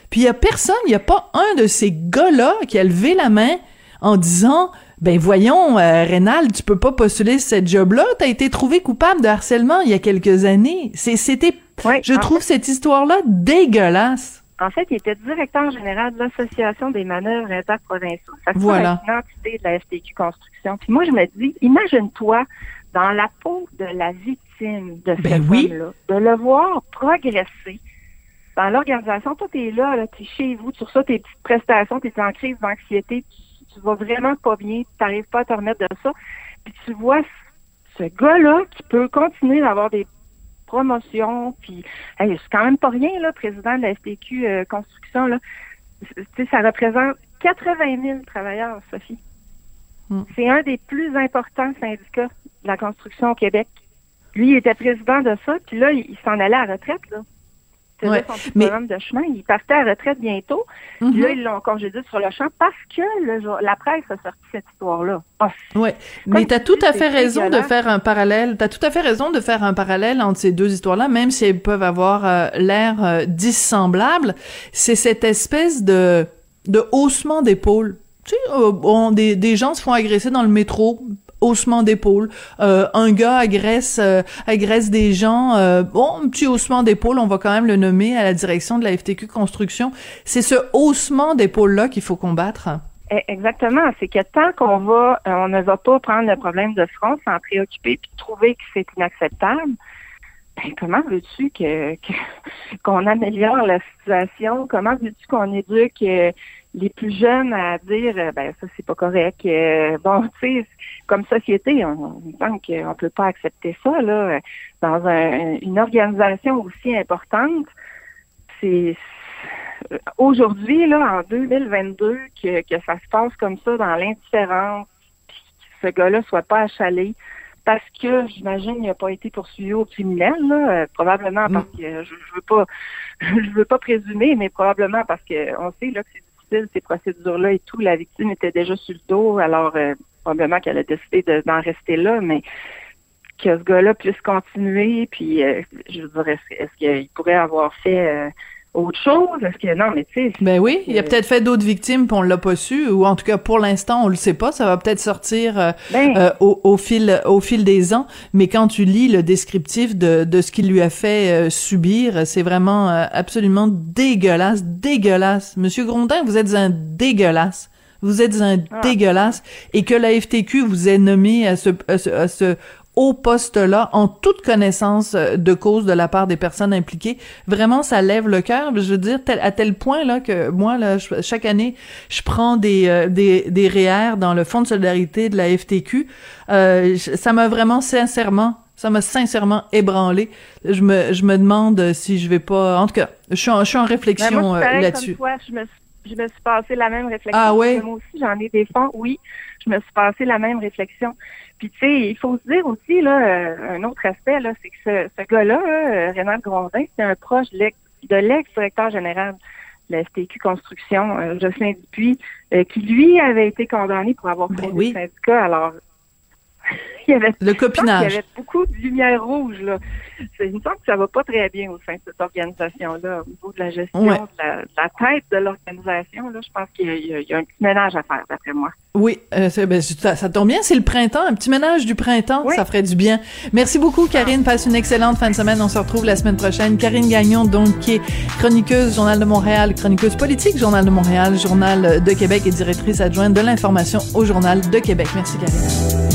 [SPEAKER 1] Puis il y a personne, il y a pas un de ces gars-là qui a levé la main en disant ben voyons, euh, Rénal, tu peux pas postuler cette job-là. T'as été trouvé coupable de harcèlement il y a quelques années. C'était, je trouve cette histoire-là dégueulasse.
[SPEAKER 9] En fait, il était directeur général de l'Association des manœuvres interprovinciaux. Ça
[SPEAKER 1] voilà.
[SPEAKER 9] une entité de la FTQ Construction. Puis moi, je me dis, imagine-toi dans la peau de la victime de
[SPEAKER 1] ben
[SPEAKER 9] cette
[SPEAKER 1] oui.
[SPEAKER 9] là de le voir progresser dans l'organisation. Toi, t'es là, là t'es chez vous, tu reçois tes petites prestations, t'es en crise d'anxiété, tu vas vraiment pas bien, tu n'arrives pas à te remettre de ça. Puis tu vois ce gars-là qui peut continuer d'avoir des promotions, puis hey, c'est quand même pas rien, là, président de la FTQ euh, Construction, là. sais, ça représente 80 000 travailleurs, Sophie.
[SPEAKER 1] Hmm.
[SPEAKER 9] C'est un des plus importants syndicats de la construction au Québec. Lui, il était président de ça, puis là, il, s'en allait à la retraite, là. Faisait son petit bonhomme de chemin. Il partait à retraite bientôt. Puis là, ils l'ont congédié sur le champ parce que le, la presse a sorti cette histoire-là.
[SPEAKER 1] Oh, oui, mais tu as tout à fait raison de faire un parallèle. Tu as tout à fait raison de faire un parallèle entre ces deux histoires-là, même si elles peuvent avoir euh, l'air euh, dissemblables. C'est cette espèce de, de haussement d'épaule. Tu sais, euh, des, des gens se font agresser dans le métro, haussement d'épaule. Euh, un gars agresse euh, agresse des gens. Euh, bon, un petit haussement d'épaule, on va quand même le nommer à la direction de la FTQ Construction. C'est ce haussement d'épaule-là qu'il faut combattre.
[SPEAKER 9] Eh, exactement. C'est que tant qu'on va, on ne va pas prendre le problème de front, s'en préoccuper puis trouver que c'est inacceptable, ben, comment veux-tu que, <laughs> qu'on améliore la situation? Comment veux-tu qu'on éduque les plus jeunes à dire euh, ben ça c'est pas correct. Euh, bon, tu sais, comme société, on, on pense qu'on peut pas accepter ça là dans une organisation aussi importante. C'est aujourd'hui là en 2022 que, que ça se passe comme ça dans l'indifférence, que ce gars-là soit pas achalé parce que j'imagine il n'a pas été poursuivi au criminel, là, euh, probablement parce mm. que je, je veux pas <laughs> je veux pas présumer, mais probablement parce que on sait là que c'est ces procédures-là et tout. La victime était déjà sur le dos, alors euh, probablement qu'elle a décidé d'en rester là, mais que ce gars-là puisse continuer, puis euh, je dirais, est-ce qu'il pourrait avoir fait euh, autre chose? Est-ce que non, mais tu sais.
[SPEAKER 1] Ben oui, il a peut-être fait d'autres victimes, puis on l'a pas su, ou en tout cas pour l'instant on le sait pas. Ça va peut-être sortir euh, ben. euh, au, fil au fil des ans. Mais quand tu lis le descriptif de, de ce qu'il lui a fait euh, subir, c'est vraiment absolument dégueulasse, dégueulasse. Monsieur Grondin, vous êtes un dégueulasse. Vous êtes un ah. dégueulasse et que la FTQ vous ait nommé à ce, à ce, au poste-là en toute connaissance euh, de cause de la part des personnes impliquées. Vraiment, ça lève le cœur. Je veux dire, à tel point là que moi, là, chaque année, je prends des, euh, des, des REER dans le Fonds de solidarité de la FTQ. Euh, ça m'a vraiment sincèrement ça m'a sincèrement ébranlé. Je me, je me demande si je vais pas. En tout cas, je suis en, je suis en réflexion
[SPEAKER 9] ben,
[SPEAKER 1] euh, là-dessus.
[SPEAKER 9] Je me, je me suis passé la même réflexion.
[SPEAKER 1] Ah ouais?
[SPEAKER 9] Moi aussi, j'en ai des fonds, oui. Je me suis passé la même réflexion. Puis tu sais, il faut se dire aussi là, euh, un autre aspect là, c'est que ce, ce gars-là, euh, Rénal Grondin, c'est un proche de l'ex-directeur général de la FTQ Construction, euh, Jocelyn Dupuis, qui lui avait été condamné pour avoir fait ben syndicat. Alors il y avait,
[SPEAKER 1] le copinage.
[SPEAKER 9] Il y avait beaucoup de lumière rouge. Là. Il me semble que ça va pas très bien au sein de cette organisation-là, au niveau de la gestion, de, la, tête de l'organisation. Là, je pense qu'il y, a un petit ménage à faire, d'après moi.
[SPEAKER 1] Oui, euh, ben, ça, tombe bien, c'est le printemps, un petit ménage du printemps, ça ferait du bien. Merci beaucoup, Karine. Passe une excellente fin de semaine. On se retrouve la semaine prochaine. Karine Gagnon, donc, qui est chroniqueuse, Journal de Montréal, chroniqueuse politique, Journal de Montréal, Journal de Québec et directrice adjointe de l'information au Journal de Québec. Merci, Karine.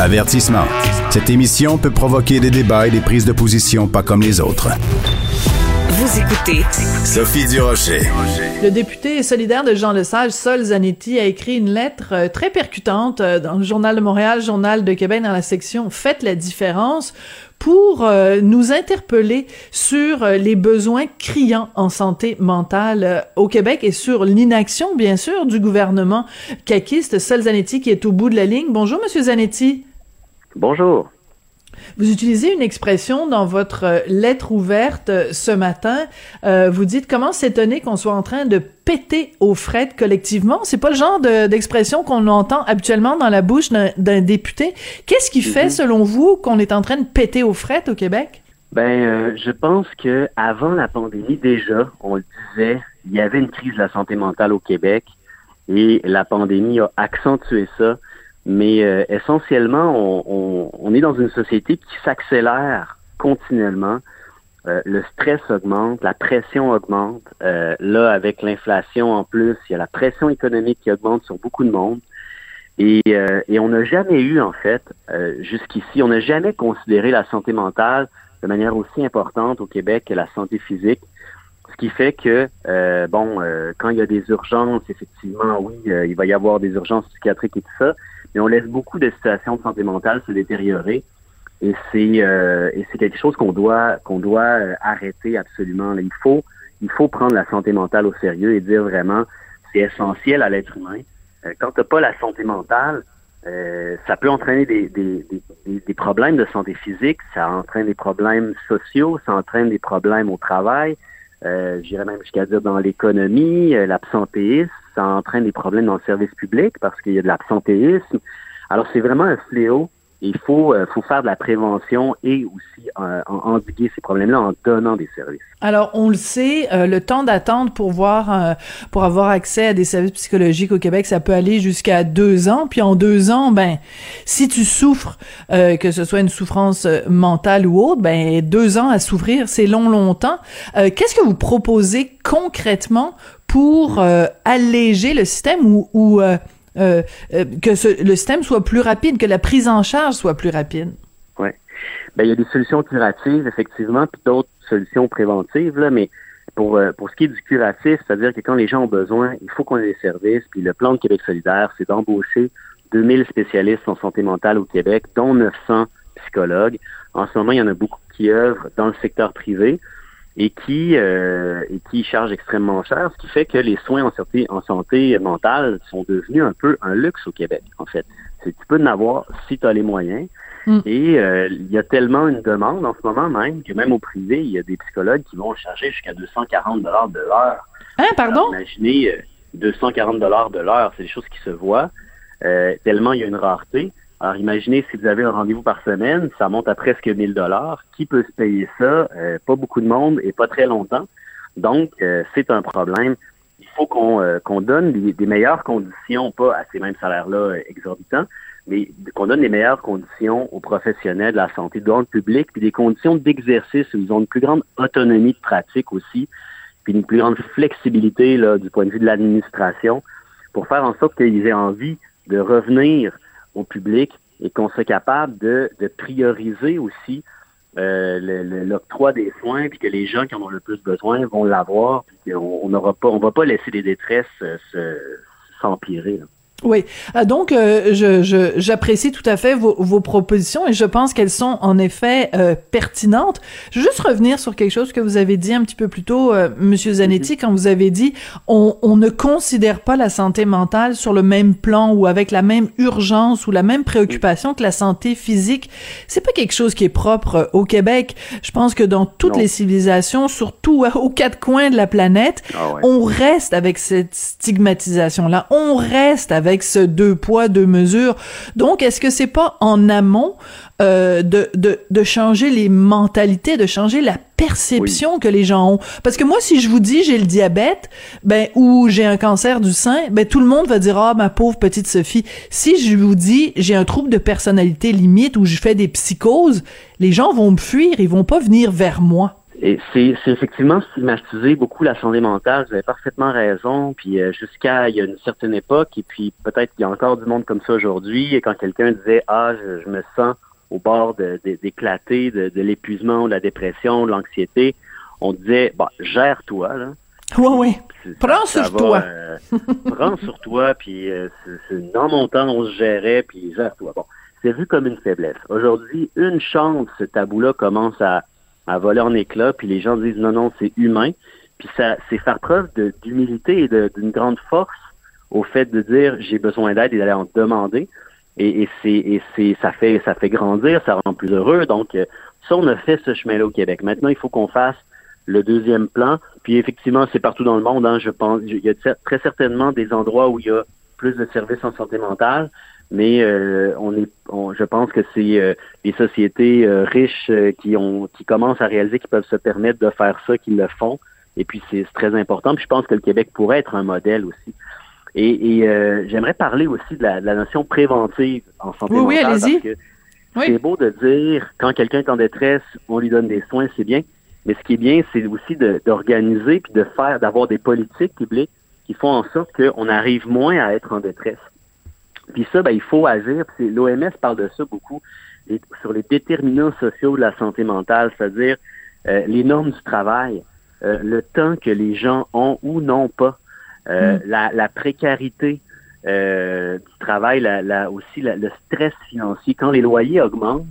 [SPEAKER 3] Avertissement. Cette émission peut provoquer des débats et des prises de position pas comme les autres.
[SPEAKER 8] Vous écoutez
[SPEAKER 3] Sophie Durocher.
[SPEAKER 1] Le député solidaire de Jean Lesage, Sol Zanetti, a écrit une lettre euh, très percutante euh, dans le Journal de Montréal, Journal de Québec, dans la section Faites la différence pour euh, nous interpeller sur les besoins criants en santé mentale au Québec et sur l'inaction, bien sûr, du gouvernement caquiste. Sol Zanetti qui est au bout de la ligne. Bonjour, Monsieur Zanetti.
[SPEAKER 10] Bonjour.
[SPEAKER 1] Vous utilisez une expression dans votre euh, lettre ouverte euh, ce matin. Euh, vous dites comment s'étonner qu'on soit en train de péter aux frettes collectivement. C'est pas le genre d'expression qu'on entend habituellement dans la bouche d'un député. Qu'est-ce qui fait, mhm. selon vous, qu'on est en train de péter aux frettes au Québec?
[SPEAKER 10] Ben, je pense que avant la pandémie, déjà, on le disait, il y avait une crise de la santé mentale au Québec et la pandémie a accentué ça. Mais euh, essentiellement, on, on, est dans une société qui s'accélère continuellement. Euh, le stress augmente, la pression augmente. Euh, là, avec l'inflation en plus, il y a la pression économique qui augmente sur beaucoup de monde. Et, et on n'a jamais eu, en fait, jusqu'ici, on n'a jamais considéré la santé mentale de manière aussi importante au Québec que la santé physique. Ce qui fait que, euh, bon, euh, quand il y a des urgences, effectivement, oui, euh, il va y avoir des urgences psychiatriques et tout ça, mais on laisse beaucoup de situations de santé mentale se détériorer. Et c'est et c'est quelque chose qu'on doit qu'on doit arrêter absolument. Il faut il faut prendre la santé mentale au sérieux et dire vraiment c'est essentiel à l'être humain. quand tu n'as pas la santé mentale, ça peut entraîner des, des, des, des, problèmes de santé physique, ça entraîne des problèmes sociaux, ça entraîne des problèmes au travail, euh, j'irais même jusqu'à dire dans l'économie, euh, l'absentéisme, ça entraîne des problèmes dans le service public parce qu'il y a de l'absentéisme. Alors c'est vraiment un fléau il faut, euh, faire de la prévention et aussi euh, endiguer ces problèmes-là en donnant des services.
[SPEAKER 1] Alors, on le sait, euh, le temps d'attente pour avoir accès à des services psychologiques au Québec, ça peut aller jusqu'à deux ans. Puis en deux ans, ben, si tu souffres, que ce soit une souffrance mentale ou autre, ben, deux ans à souffrir, c'est long, longtemps. Qu'est-ce que vous proposez concrètement pour alléger le système ou, euh, euh, que le système soit plus rapide, que la prise en charge soit plus rapide?
[SPEAKER 10] Oui. Ben, il y a des solutions curatives, effectivement, puis d'autres solutions préventives, là, mais pour, euh, pour ce qui est du curatif, c'est-à-dire que quand les gens ont besoin, il faut qu'on ait des services, puis le plan de Québec solidaire, c'est d'embaucher 2000 spécialistes en santé mentale au Québec, dont 900 psychologues. En ce moment, il y en a beaucoup qui œuvrent dans le secteur privé et qui euh, et qui charge extrêmement cher, ce qui fait que les soins en santé, en santé mentale sont devenus un peu un luxe au Québec, en fait. C'est tu peux en avoir si tu as les moyens. Mm. Et euh, il y a tellement une demande en ce moment même que même au privé, il y a des psychologues qui vont charger jusqu'à 240 dollars de l'heure.
[SPEAKER 1] Hein, pardon?
[SPEAKER 10] imaginez 240 euh, dollars de l'heure, c'est des choses qui se voient. tellement il y a une rareté. Alors imaginez si vous avez un rendez-vous par semaine, ça monte à presque 1000 dollars. Qui peut se payer ça? Euh, Pas beaucoup de monde et pas très longtemps. Donc euh, c'est un problème. Il faut qu'on euh, donne des, meilleures conditions, pas à ces mêmes salaires-là exorbitants, mais qu'on donne les meilleures conditions aux professionnels de la santé, dans le public, puis des conditions d'exercice où ils ont une plus grande autonomie de pratique aussi, puis une plus grande flexibilité là, du point de vue de l'administration, pour faire en sorte qu'ils aient envie de revenir au public et qu'on soit capable de, de prioriser aussi euh, l'octroi des soins, puis que les gens qui en ont le plus besoin vont l'avoir, puis on n'aura pas, on va pas laisser les détresses euh, s'empirer.
[SPEAKER 1] Oui, ah, donc euh, je, j'apprécie tout à fait vos, vos, propositions et je pense qu'elles sont en effet euh, pertinentes. Je veux juste revenir sur quelque chose que vous avez dit un petit peu plus tôt, euh, Monsieur Zanetti, quand vous avez dit on, on ne considère pas la santé mentale sur le même plan ou avec la même urgence ou la même préoccupation que la santé physique. C'est pas quelque chose qui est propre euh, au Québec. Je pense que dans toutes les civilisations, surtout <laughs> aux quatre coins de la planète, ah on reste avec cette stigmatisation là. On reste avec avec ce deux poids deux mesures. Donc, est-ce que c'est pas en amont euh, de, de, de changer les mentalités, de changer la perception que les gens ont? Parce que moi, si je vous dis j'ai le diabète, ben ou j'ai un cancer du sein, ben tout le monde va dire ah ma pauvre petite Sophie. Si je vous dis j'ai un trouble de personnalité limite ou je fais des psychoses, les gens vont me fuir, ils vont pas venir vers moi.
[SPEAKER 10] Et c'est, effectivement stigmatisé beaucoup la santé mentale. Vous avez parfaitement raison. Puis euh, jusqu'à il y a une certaine époque, et puis peut-être qu'il y a encore du monde comme ça aujourd'hui. Et quand quelqu'un disait ah je, me sens au bord d'éclater de, de, l'épuisement, de la dépression, de l'anxiété, on disait bah gère-toi là.
[SPEAKER 1] Oui, oui. Prends sur toi.
[SPEAKER 10] Euh, prends sur toi, puis euh, c'est, dans mon temps, on se gérait, puis gère-toi. Bon, c'est vu comme une faiblesse. Aujourd'hui, une chance, ce tabou-là commence à à voler en éclats, puis les gens disent non, non, c'est humain. Puis ça, c'est faire preuve d'humilité et d'une grande force au fait de dire j'ai besoin d'aide et d'aller en demander. Et, et c'est, et c'est, ça fait, ça fait grandir, ça rend plus heureux. Donc, euh, ça, on a fait ce chemin-là au Québec. Maintenant, il faut qu'on fasse le deuxième plan. Puis effectivement, c'est partout dans le monde. Hein, je pense, il y a très certainement des endroits où il y a plus de services en santé mentale mais euh, on est, je pense que c'est euh, les sociétés euh, riches qui ont, qui commencent à réaliser qu'ils peuvent se permettre de faire ça, qu'ils le font. Et puis c'est très important. Puis je pense que le Québec pourrait être un modèle aussi. Et, j'aimerais parler aussi de la, notion préventive en santé
[SPEAKER 1] oui, mentale.
[SPEAKER 10] Oui, allez-y. C'est beau de dire quand quelqu'un est en détresse, on lui donne des soins, c'est bien. Mais ce qui est bien, c'est aussi d'organiser puis de faire, d'avoir des politiques publiques qui font en sorte qu'on arrive moins à être en détresse. Puis ça, ben, il faut agir. L'OMS parle de ça beaucoup sur les déterminants sociaux de la santé mentale, c'est-à-dire euh, les normes du travail, euh, le temps que les gens ont ou n'ont pas, euh, mm. la, la, précarité du travail, la, la aussi le stress financier. Quand les loyers augmentent,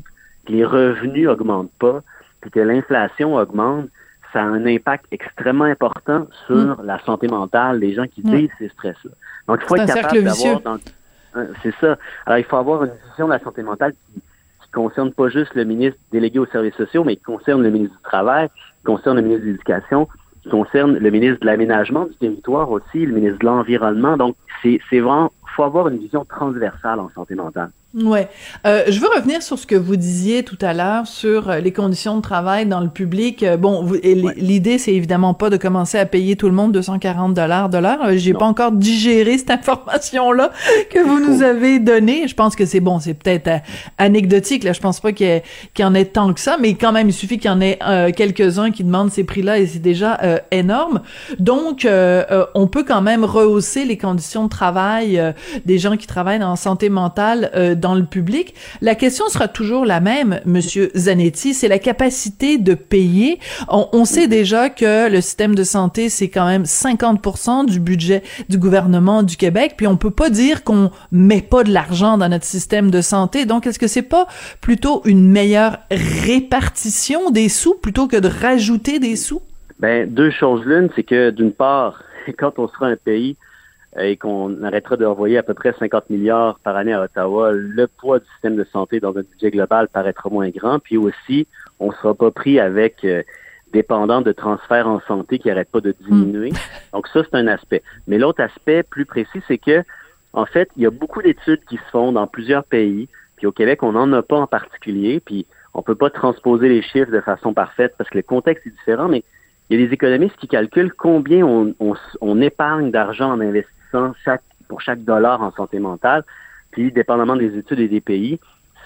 [SPEAKER 10] que les revenus augmentent pas, puis que l'inflation augmente, ça a un impact extrêmement important sur mm. la santé mentale des gens qui mm. vivent ces stress-là.
[SPEAKER 1] Donc, il faut être capable d'avoir...
[SPEAKER 10] C'est ça. Alors, il faut avoir une vision de la santé mentale qui concerne pas juste le ministre délégué aux services sociaux, mais qui concerne le ministre du Travail, qui concerne le ministre de l'Éducation, qui concerne le ministre de l'Aménagement du territoire aussi, le ministre de l'Environnement. Donc, c'est vraiment, faut avoir une vision transversale en santé mentale.
[SPEAKER 1] Ouais, euh, je veux revenir sur ce que vous disiez tout à l'heure sur euh, les conditions de travail dans le public. Euh, bon, l'idée c'est évidemment pas de commencer à payer tout le monde 240 dollars de l'heure. Euh, j'ai pas encore digéré cette <laughs> information là que vous nous avez donnée. Je pense que c'est bon, c'est peut-être anecdotique là. Je pense pas qu'il y, en ait tant que ça, mais quand même il suffit qu'il y en ait quelques-uns qui demandent ces prix-là et c'est déjà énorme. Donc on peut quand même rehausser les conditions de travail des gens qui travaillent en santé mentale dans le public. La question sera toujours la même, Monsieur Zanetti, c'est la capacité de payer. On, sait déjà que le système de santé, c'est quand même 50% du budget du gouvernement du Québec, puis on peut pas dire qu'on met pas de l'argent dans notre système de santé. Donc, est-ce que c'est pas plutôt une meilleure répartition des sous plutôt que de rajouter des sous?
[SPEAKER 10] Ben, deux choses l'une, c'est que d'une part, <laughs> quand on sera un pays et qu'on arrêtera de renvoyer à peu près 50 milliards par année à Ottawa, le poids du système de santé dans un budget global paraîtra moins grand. Puis aussi, on ne sera pas pris avec euh, dépendant de transferts en santé qui n'arrêtent pas de diminuer. Hmm. Donc ça, c'est un aspect. Mais l'autre aspect plus précis, c'est que, en fait, il y a beaucoup d'études qui se font dans plusieurs pays. Puis au Québec, on n'en a pas en particulier. Puis on peut pas transposer les chiffres de façon parfaite parce que le contexte est différent, mais il y a des économistes qui calculent combien on, on, on épargne d'argent en investissement chaque, pour chaque dollar en santé mentale. Puis, dépendamment des études et des pays,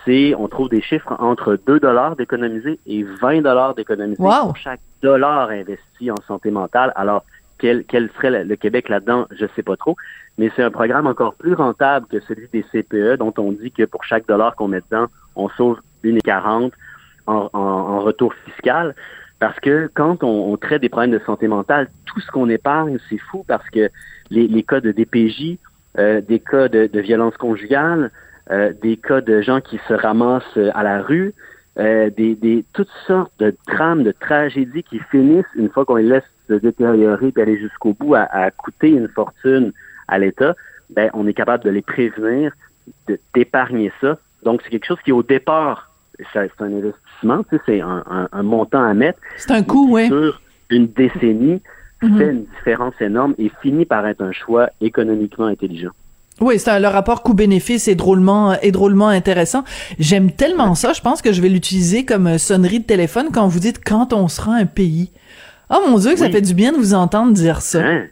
[SPEAKER 10] c'est, on trouve des chiffres entre 2 dollars d'économiser et 20 dollars d'économiser pour chaque dollar investi en santé mentale. Alors, quel, quel serait le Québec là-dedans, je sais pas trop. Mais c'est un programme encore plus rentable que celui des CPE, dont on dit que pour chaque dollar qu'on met dedans, on sauve 1,40 en, en, en retour fiscal. Parce que quand on, on, traite des problèmes de santé mentale, tout ce qu'on épargne, c'est fou parce que les, les cas de DPJ, euh, des cas de, de violence conjugale, euh, des cas de gens qui se ramassent euh, à la rue, euh, des, des, toutes sortes de drames, de tragédies qui finissent, une fois qu'on les laisse se détériorer et aller jusqu'au bout, à, à, coûter une fortune à l'État, ben, on est capable de les prévenir, d'épargner ça. Donc, c'est quelque chose qui, au départ, c'est un investissement, tu sais, c'est un, un, un, montant à mettre.
[SPEAKER 1] C'est un coût, oui.
[SPEAKER 10] Sur une décennie, Mhm. fait une différence énorme et finit par être un choix économiquement intelligent.
[SPEAKER 1] Oui, c'est le rapport coût-bénéfice est drôlement est drôlement intéressant. J'aime tellement ça, je pense que je vais l'utiliser comme sonnerie de téléphone quand vous dites quand on sera un pays. Oh mon dieu, que ça fait du bien de vous entendre dire ça. Hein?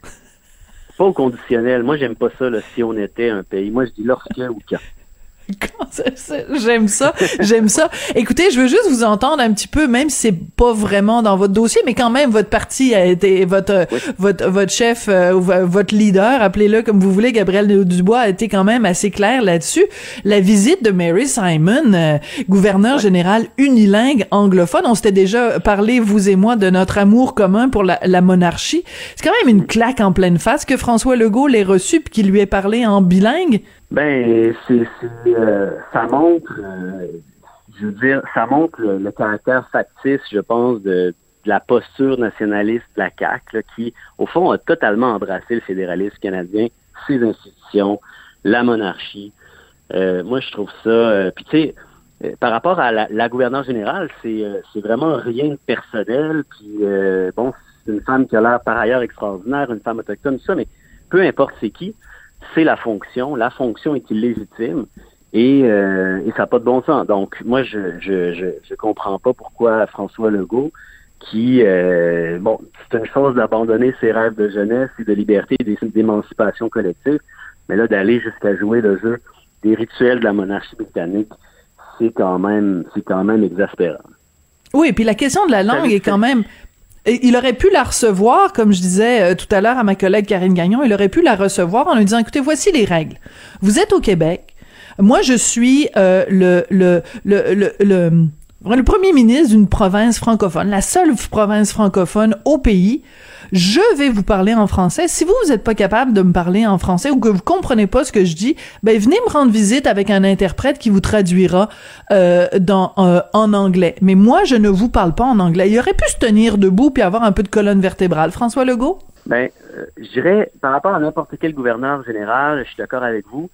[SPEAKER 10] Pas au conditionnel. Moi, j'aime pas ça là, si on était un pays. Moi, je dis lorsque ou quand. <laughs>
[SPEAKER 1] J'aime ça, j'aime ça. Écoutez, je veux juste vous entendre un petit peu, même si c'est pas vraiment dans votre dossier, mais quand même, votre parti a été, votre, votre, votre chef, euh, votre leader, appelez-le comme vous voulez, Gabriel Dubois, a été quand même assez clair là-dessus. La visite de Mary Simon, euh, gouverneur général unilingue anglophone, on s'était déjà parlé, vous et moi, de notre amour commun pour la, la monarchie. C'est quand même une claque en pleine face que François Legault l'ait reçu puis qu'il lui ait parlé en bilingue.
[SPEAKER 10] Ben, c'est, euh, ça montre, euh, je veux dire, ça montre le, caractère factice, je pense, de, la posture nationaliste de la CAQ, qui, au fond, a totalement embrassé le fédéralisme canadien, ses institutions, la monarchie. Euh, moi, je trouve ça. Puis, tu sais, par rapport à la, la générale, c'est, c'est vraiment rien de personnel. Puis, bon, c'est une femme qui a l'air par ailleurs extraordinaire, une femme autochtone, tout ça, mais peu importe c'est qui c'est la fonction. La fonction est illégitime et, euh, et ça n'a pas de bon sens. Donc, moi, je je, je, je comprends pas pourquoi François Legault, qui, euh, bon, c'est une chose d'abandonner ses rêves de jeunesse et de liberté et d'émancipation collective, mais là, d'aller jusqu'à jouer le jeu des rituels de la monarchie britannique, c'est quand même, c'est quand même exaspérant.
[SPEAKER 1] Oui, et puis la question de la langue est quand même il aurait pu la recevoir, comme je disais euh, tout à l'heure à ma collègue Karine Gagnon, il aurait pu la recevoir en lui disant, écoutez, voici les règles. Vous êtes au Québec, Moi, je suis euh, le, le, le, le, le le premier ministre d'une province francophone, la seule province francophone au pays, je vais vous parler en français. Si vous, vous n'êtes pas capable de me parler en français ou que vous comprenez pas ce que je dis, ben venez me rendre visite avec un interprète qui vous traduira euh, dans euh, en anglais. Mais moi, je ne vous parle pas en anglais. Il aurait pu se tenir debout puis avoir un peu de colonne vertébrale. François Legault?
[SPEAKER 10] Ben, euh, je dirais, par rapport à n'importe quel gouverneur général, je suis d'accord avec vous.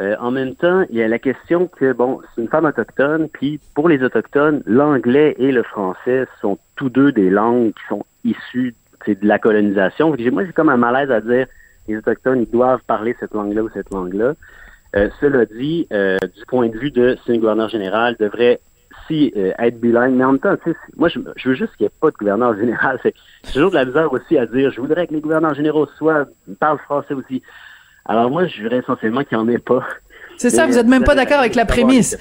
[SPEAKER 10] Euh, en même temps, il y a la question que, bon, c'est une femme autochtone, puis pour les autochtones, l'anglais et le français sont tous deux des langues qui sont issues de la colonisation. Moi, j'ai comme un malaise à dire les autochtones, ils doivent parler cette langue-là ou cette langue-là. Euh, cela dit, euh, du point de vue de si un gouverneur général devrait si être bilingue, mais en même temps, moi, je, veux juste qu'il n'y ait pas de gouverneur général. <laughs> C'est toujours de la misère aussi à dire, je voudrais que les gouverneurs généraux soient parlent français aussi. Alors moi, je dirais essentiellement qu'il n'y en ait pas.
[SPEAKER 1] C'est ça, vous êtes même pas d'accord avec la prémisse.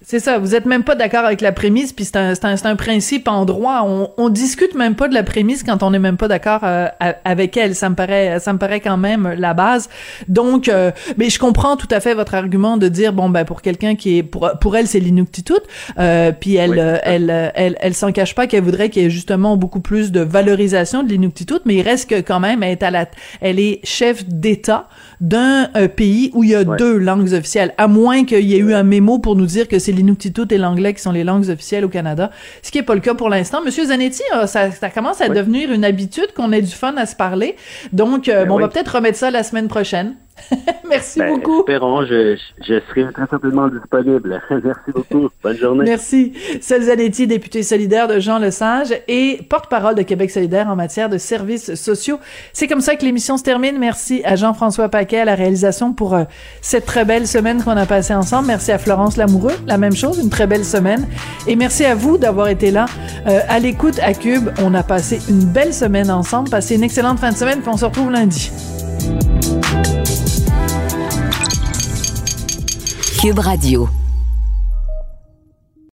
[SPEAKER 1] C'est ça, vous êtes même pas d'accord avec la prémisse, puis c'est un, un, un, principe en droit. On, on discute même pas de la prémisse quand on n'est même pas d'accord euh, avec elle. Ça me paraît, ça me paraît quand même la base. Donc, euh, mais je comprends tout à fait votre argument de dire bon ben pour quelqu'un qui est pour pour elle c'est l'inuktitut, euh, puis elle, elle, elle, elle, elle s'en cache pas qu'elle voudrait qu'il y ait justement beaucoup plus de valorisation de l'inuktitut, mais il reste que quand même elle est à la, elle est chef d'État d'un euh, pays où il y a deux langues officielles, à moins qu'il y ait eu un mémo pour nous dire que c'est l'inuktitut et l'anglais qui sont les langues officielles au Canada, ce qui est pas le cas pour l'instant. Monsieur Zanetti, euh, ça, ça commence à devenir une habitude qu'on ait du fun à se parler. Donc, euh, ben bon, on va peut-être remettre ça la semaine prochaine. <laughs> Merci
[SPEAKER 10] ben,
[SPEAKER 1] beaucoup.
[SPEAKER 10] Espérons, je, je serai très certainement disponible. <laughs> Merci beaucoup. Bonne journée.
[SPEAKER 1] Merci. Zanetti, député solidaire de Jean Lesage et porte-parole de Québec solidaire en matière de services sociaux. C'est comme ça que l'émission se termine. Merci à Jean-François Paquet à la réalisation pour euh, cette très belle semaine qu'on a passée ensemble. Merci à Florence Lamoureux. La même chose, une très belle semaine. Et merci à vous d'avoir été là euh, à l'écoute à Cube. On a passé une belle semaine ensemble. Passez une excellente fin de semaine puis on se retrouve lundi.
[SPEAKER 8] Radio.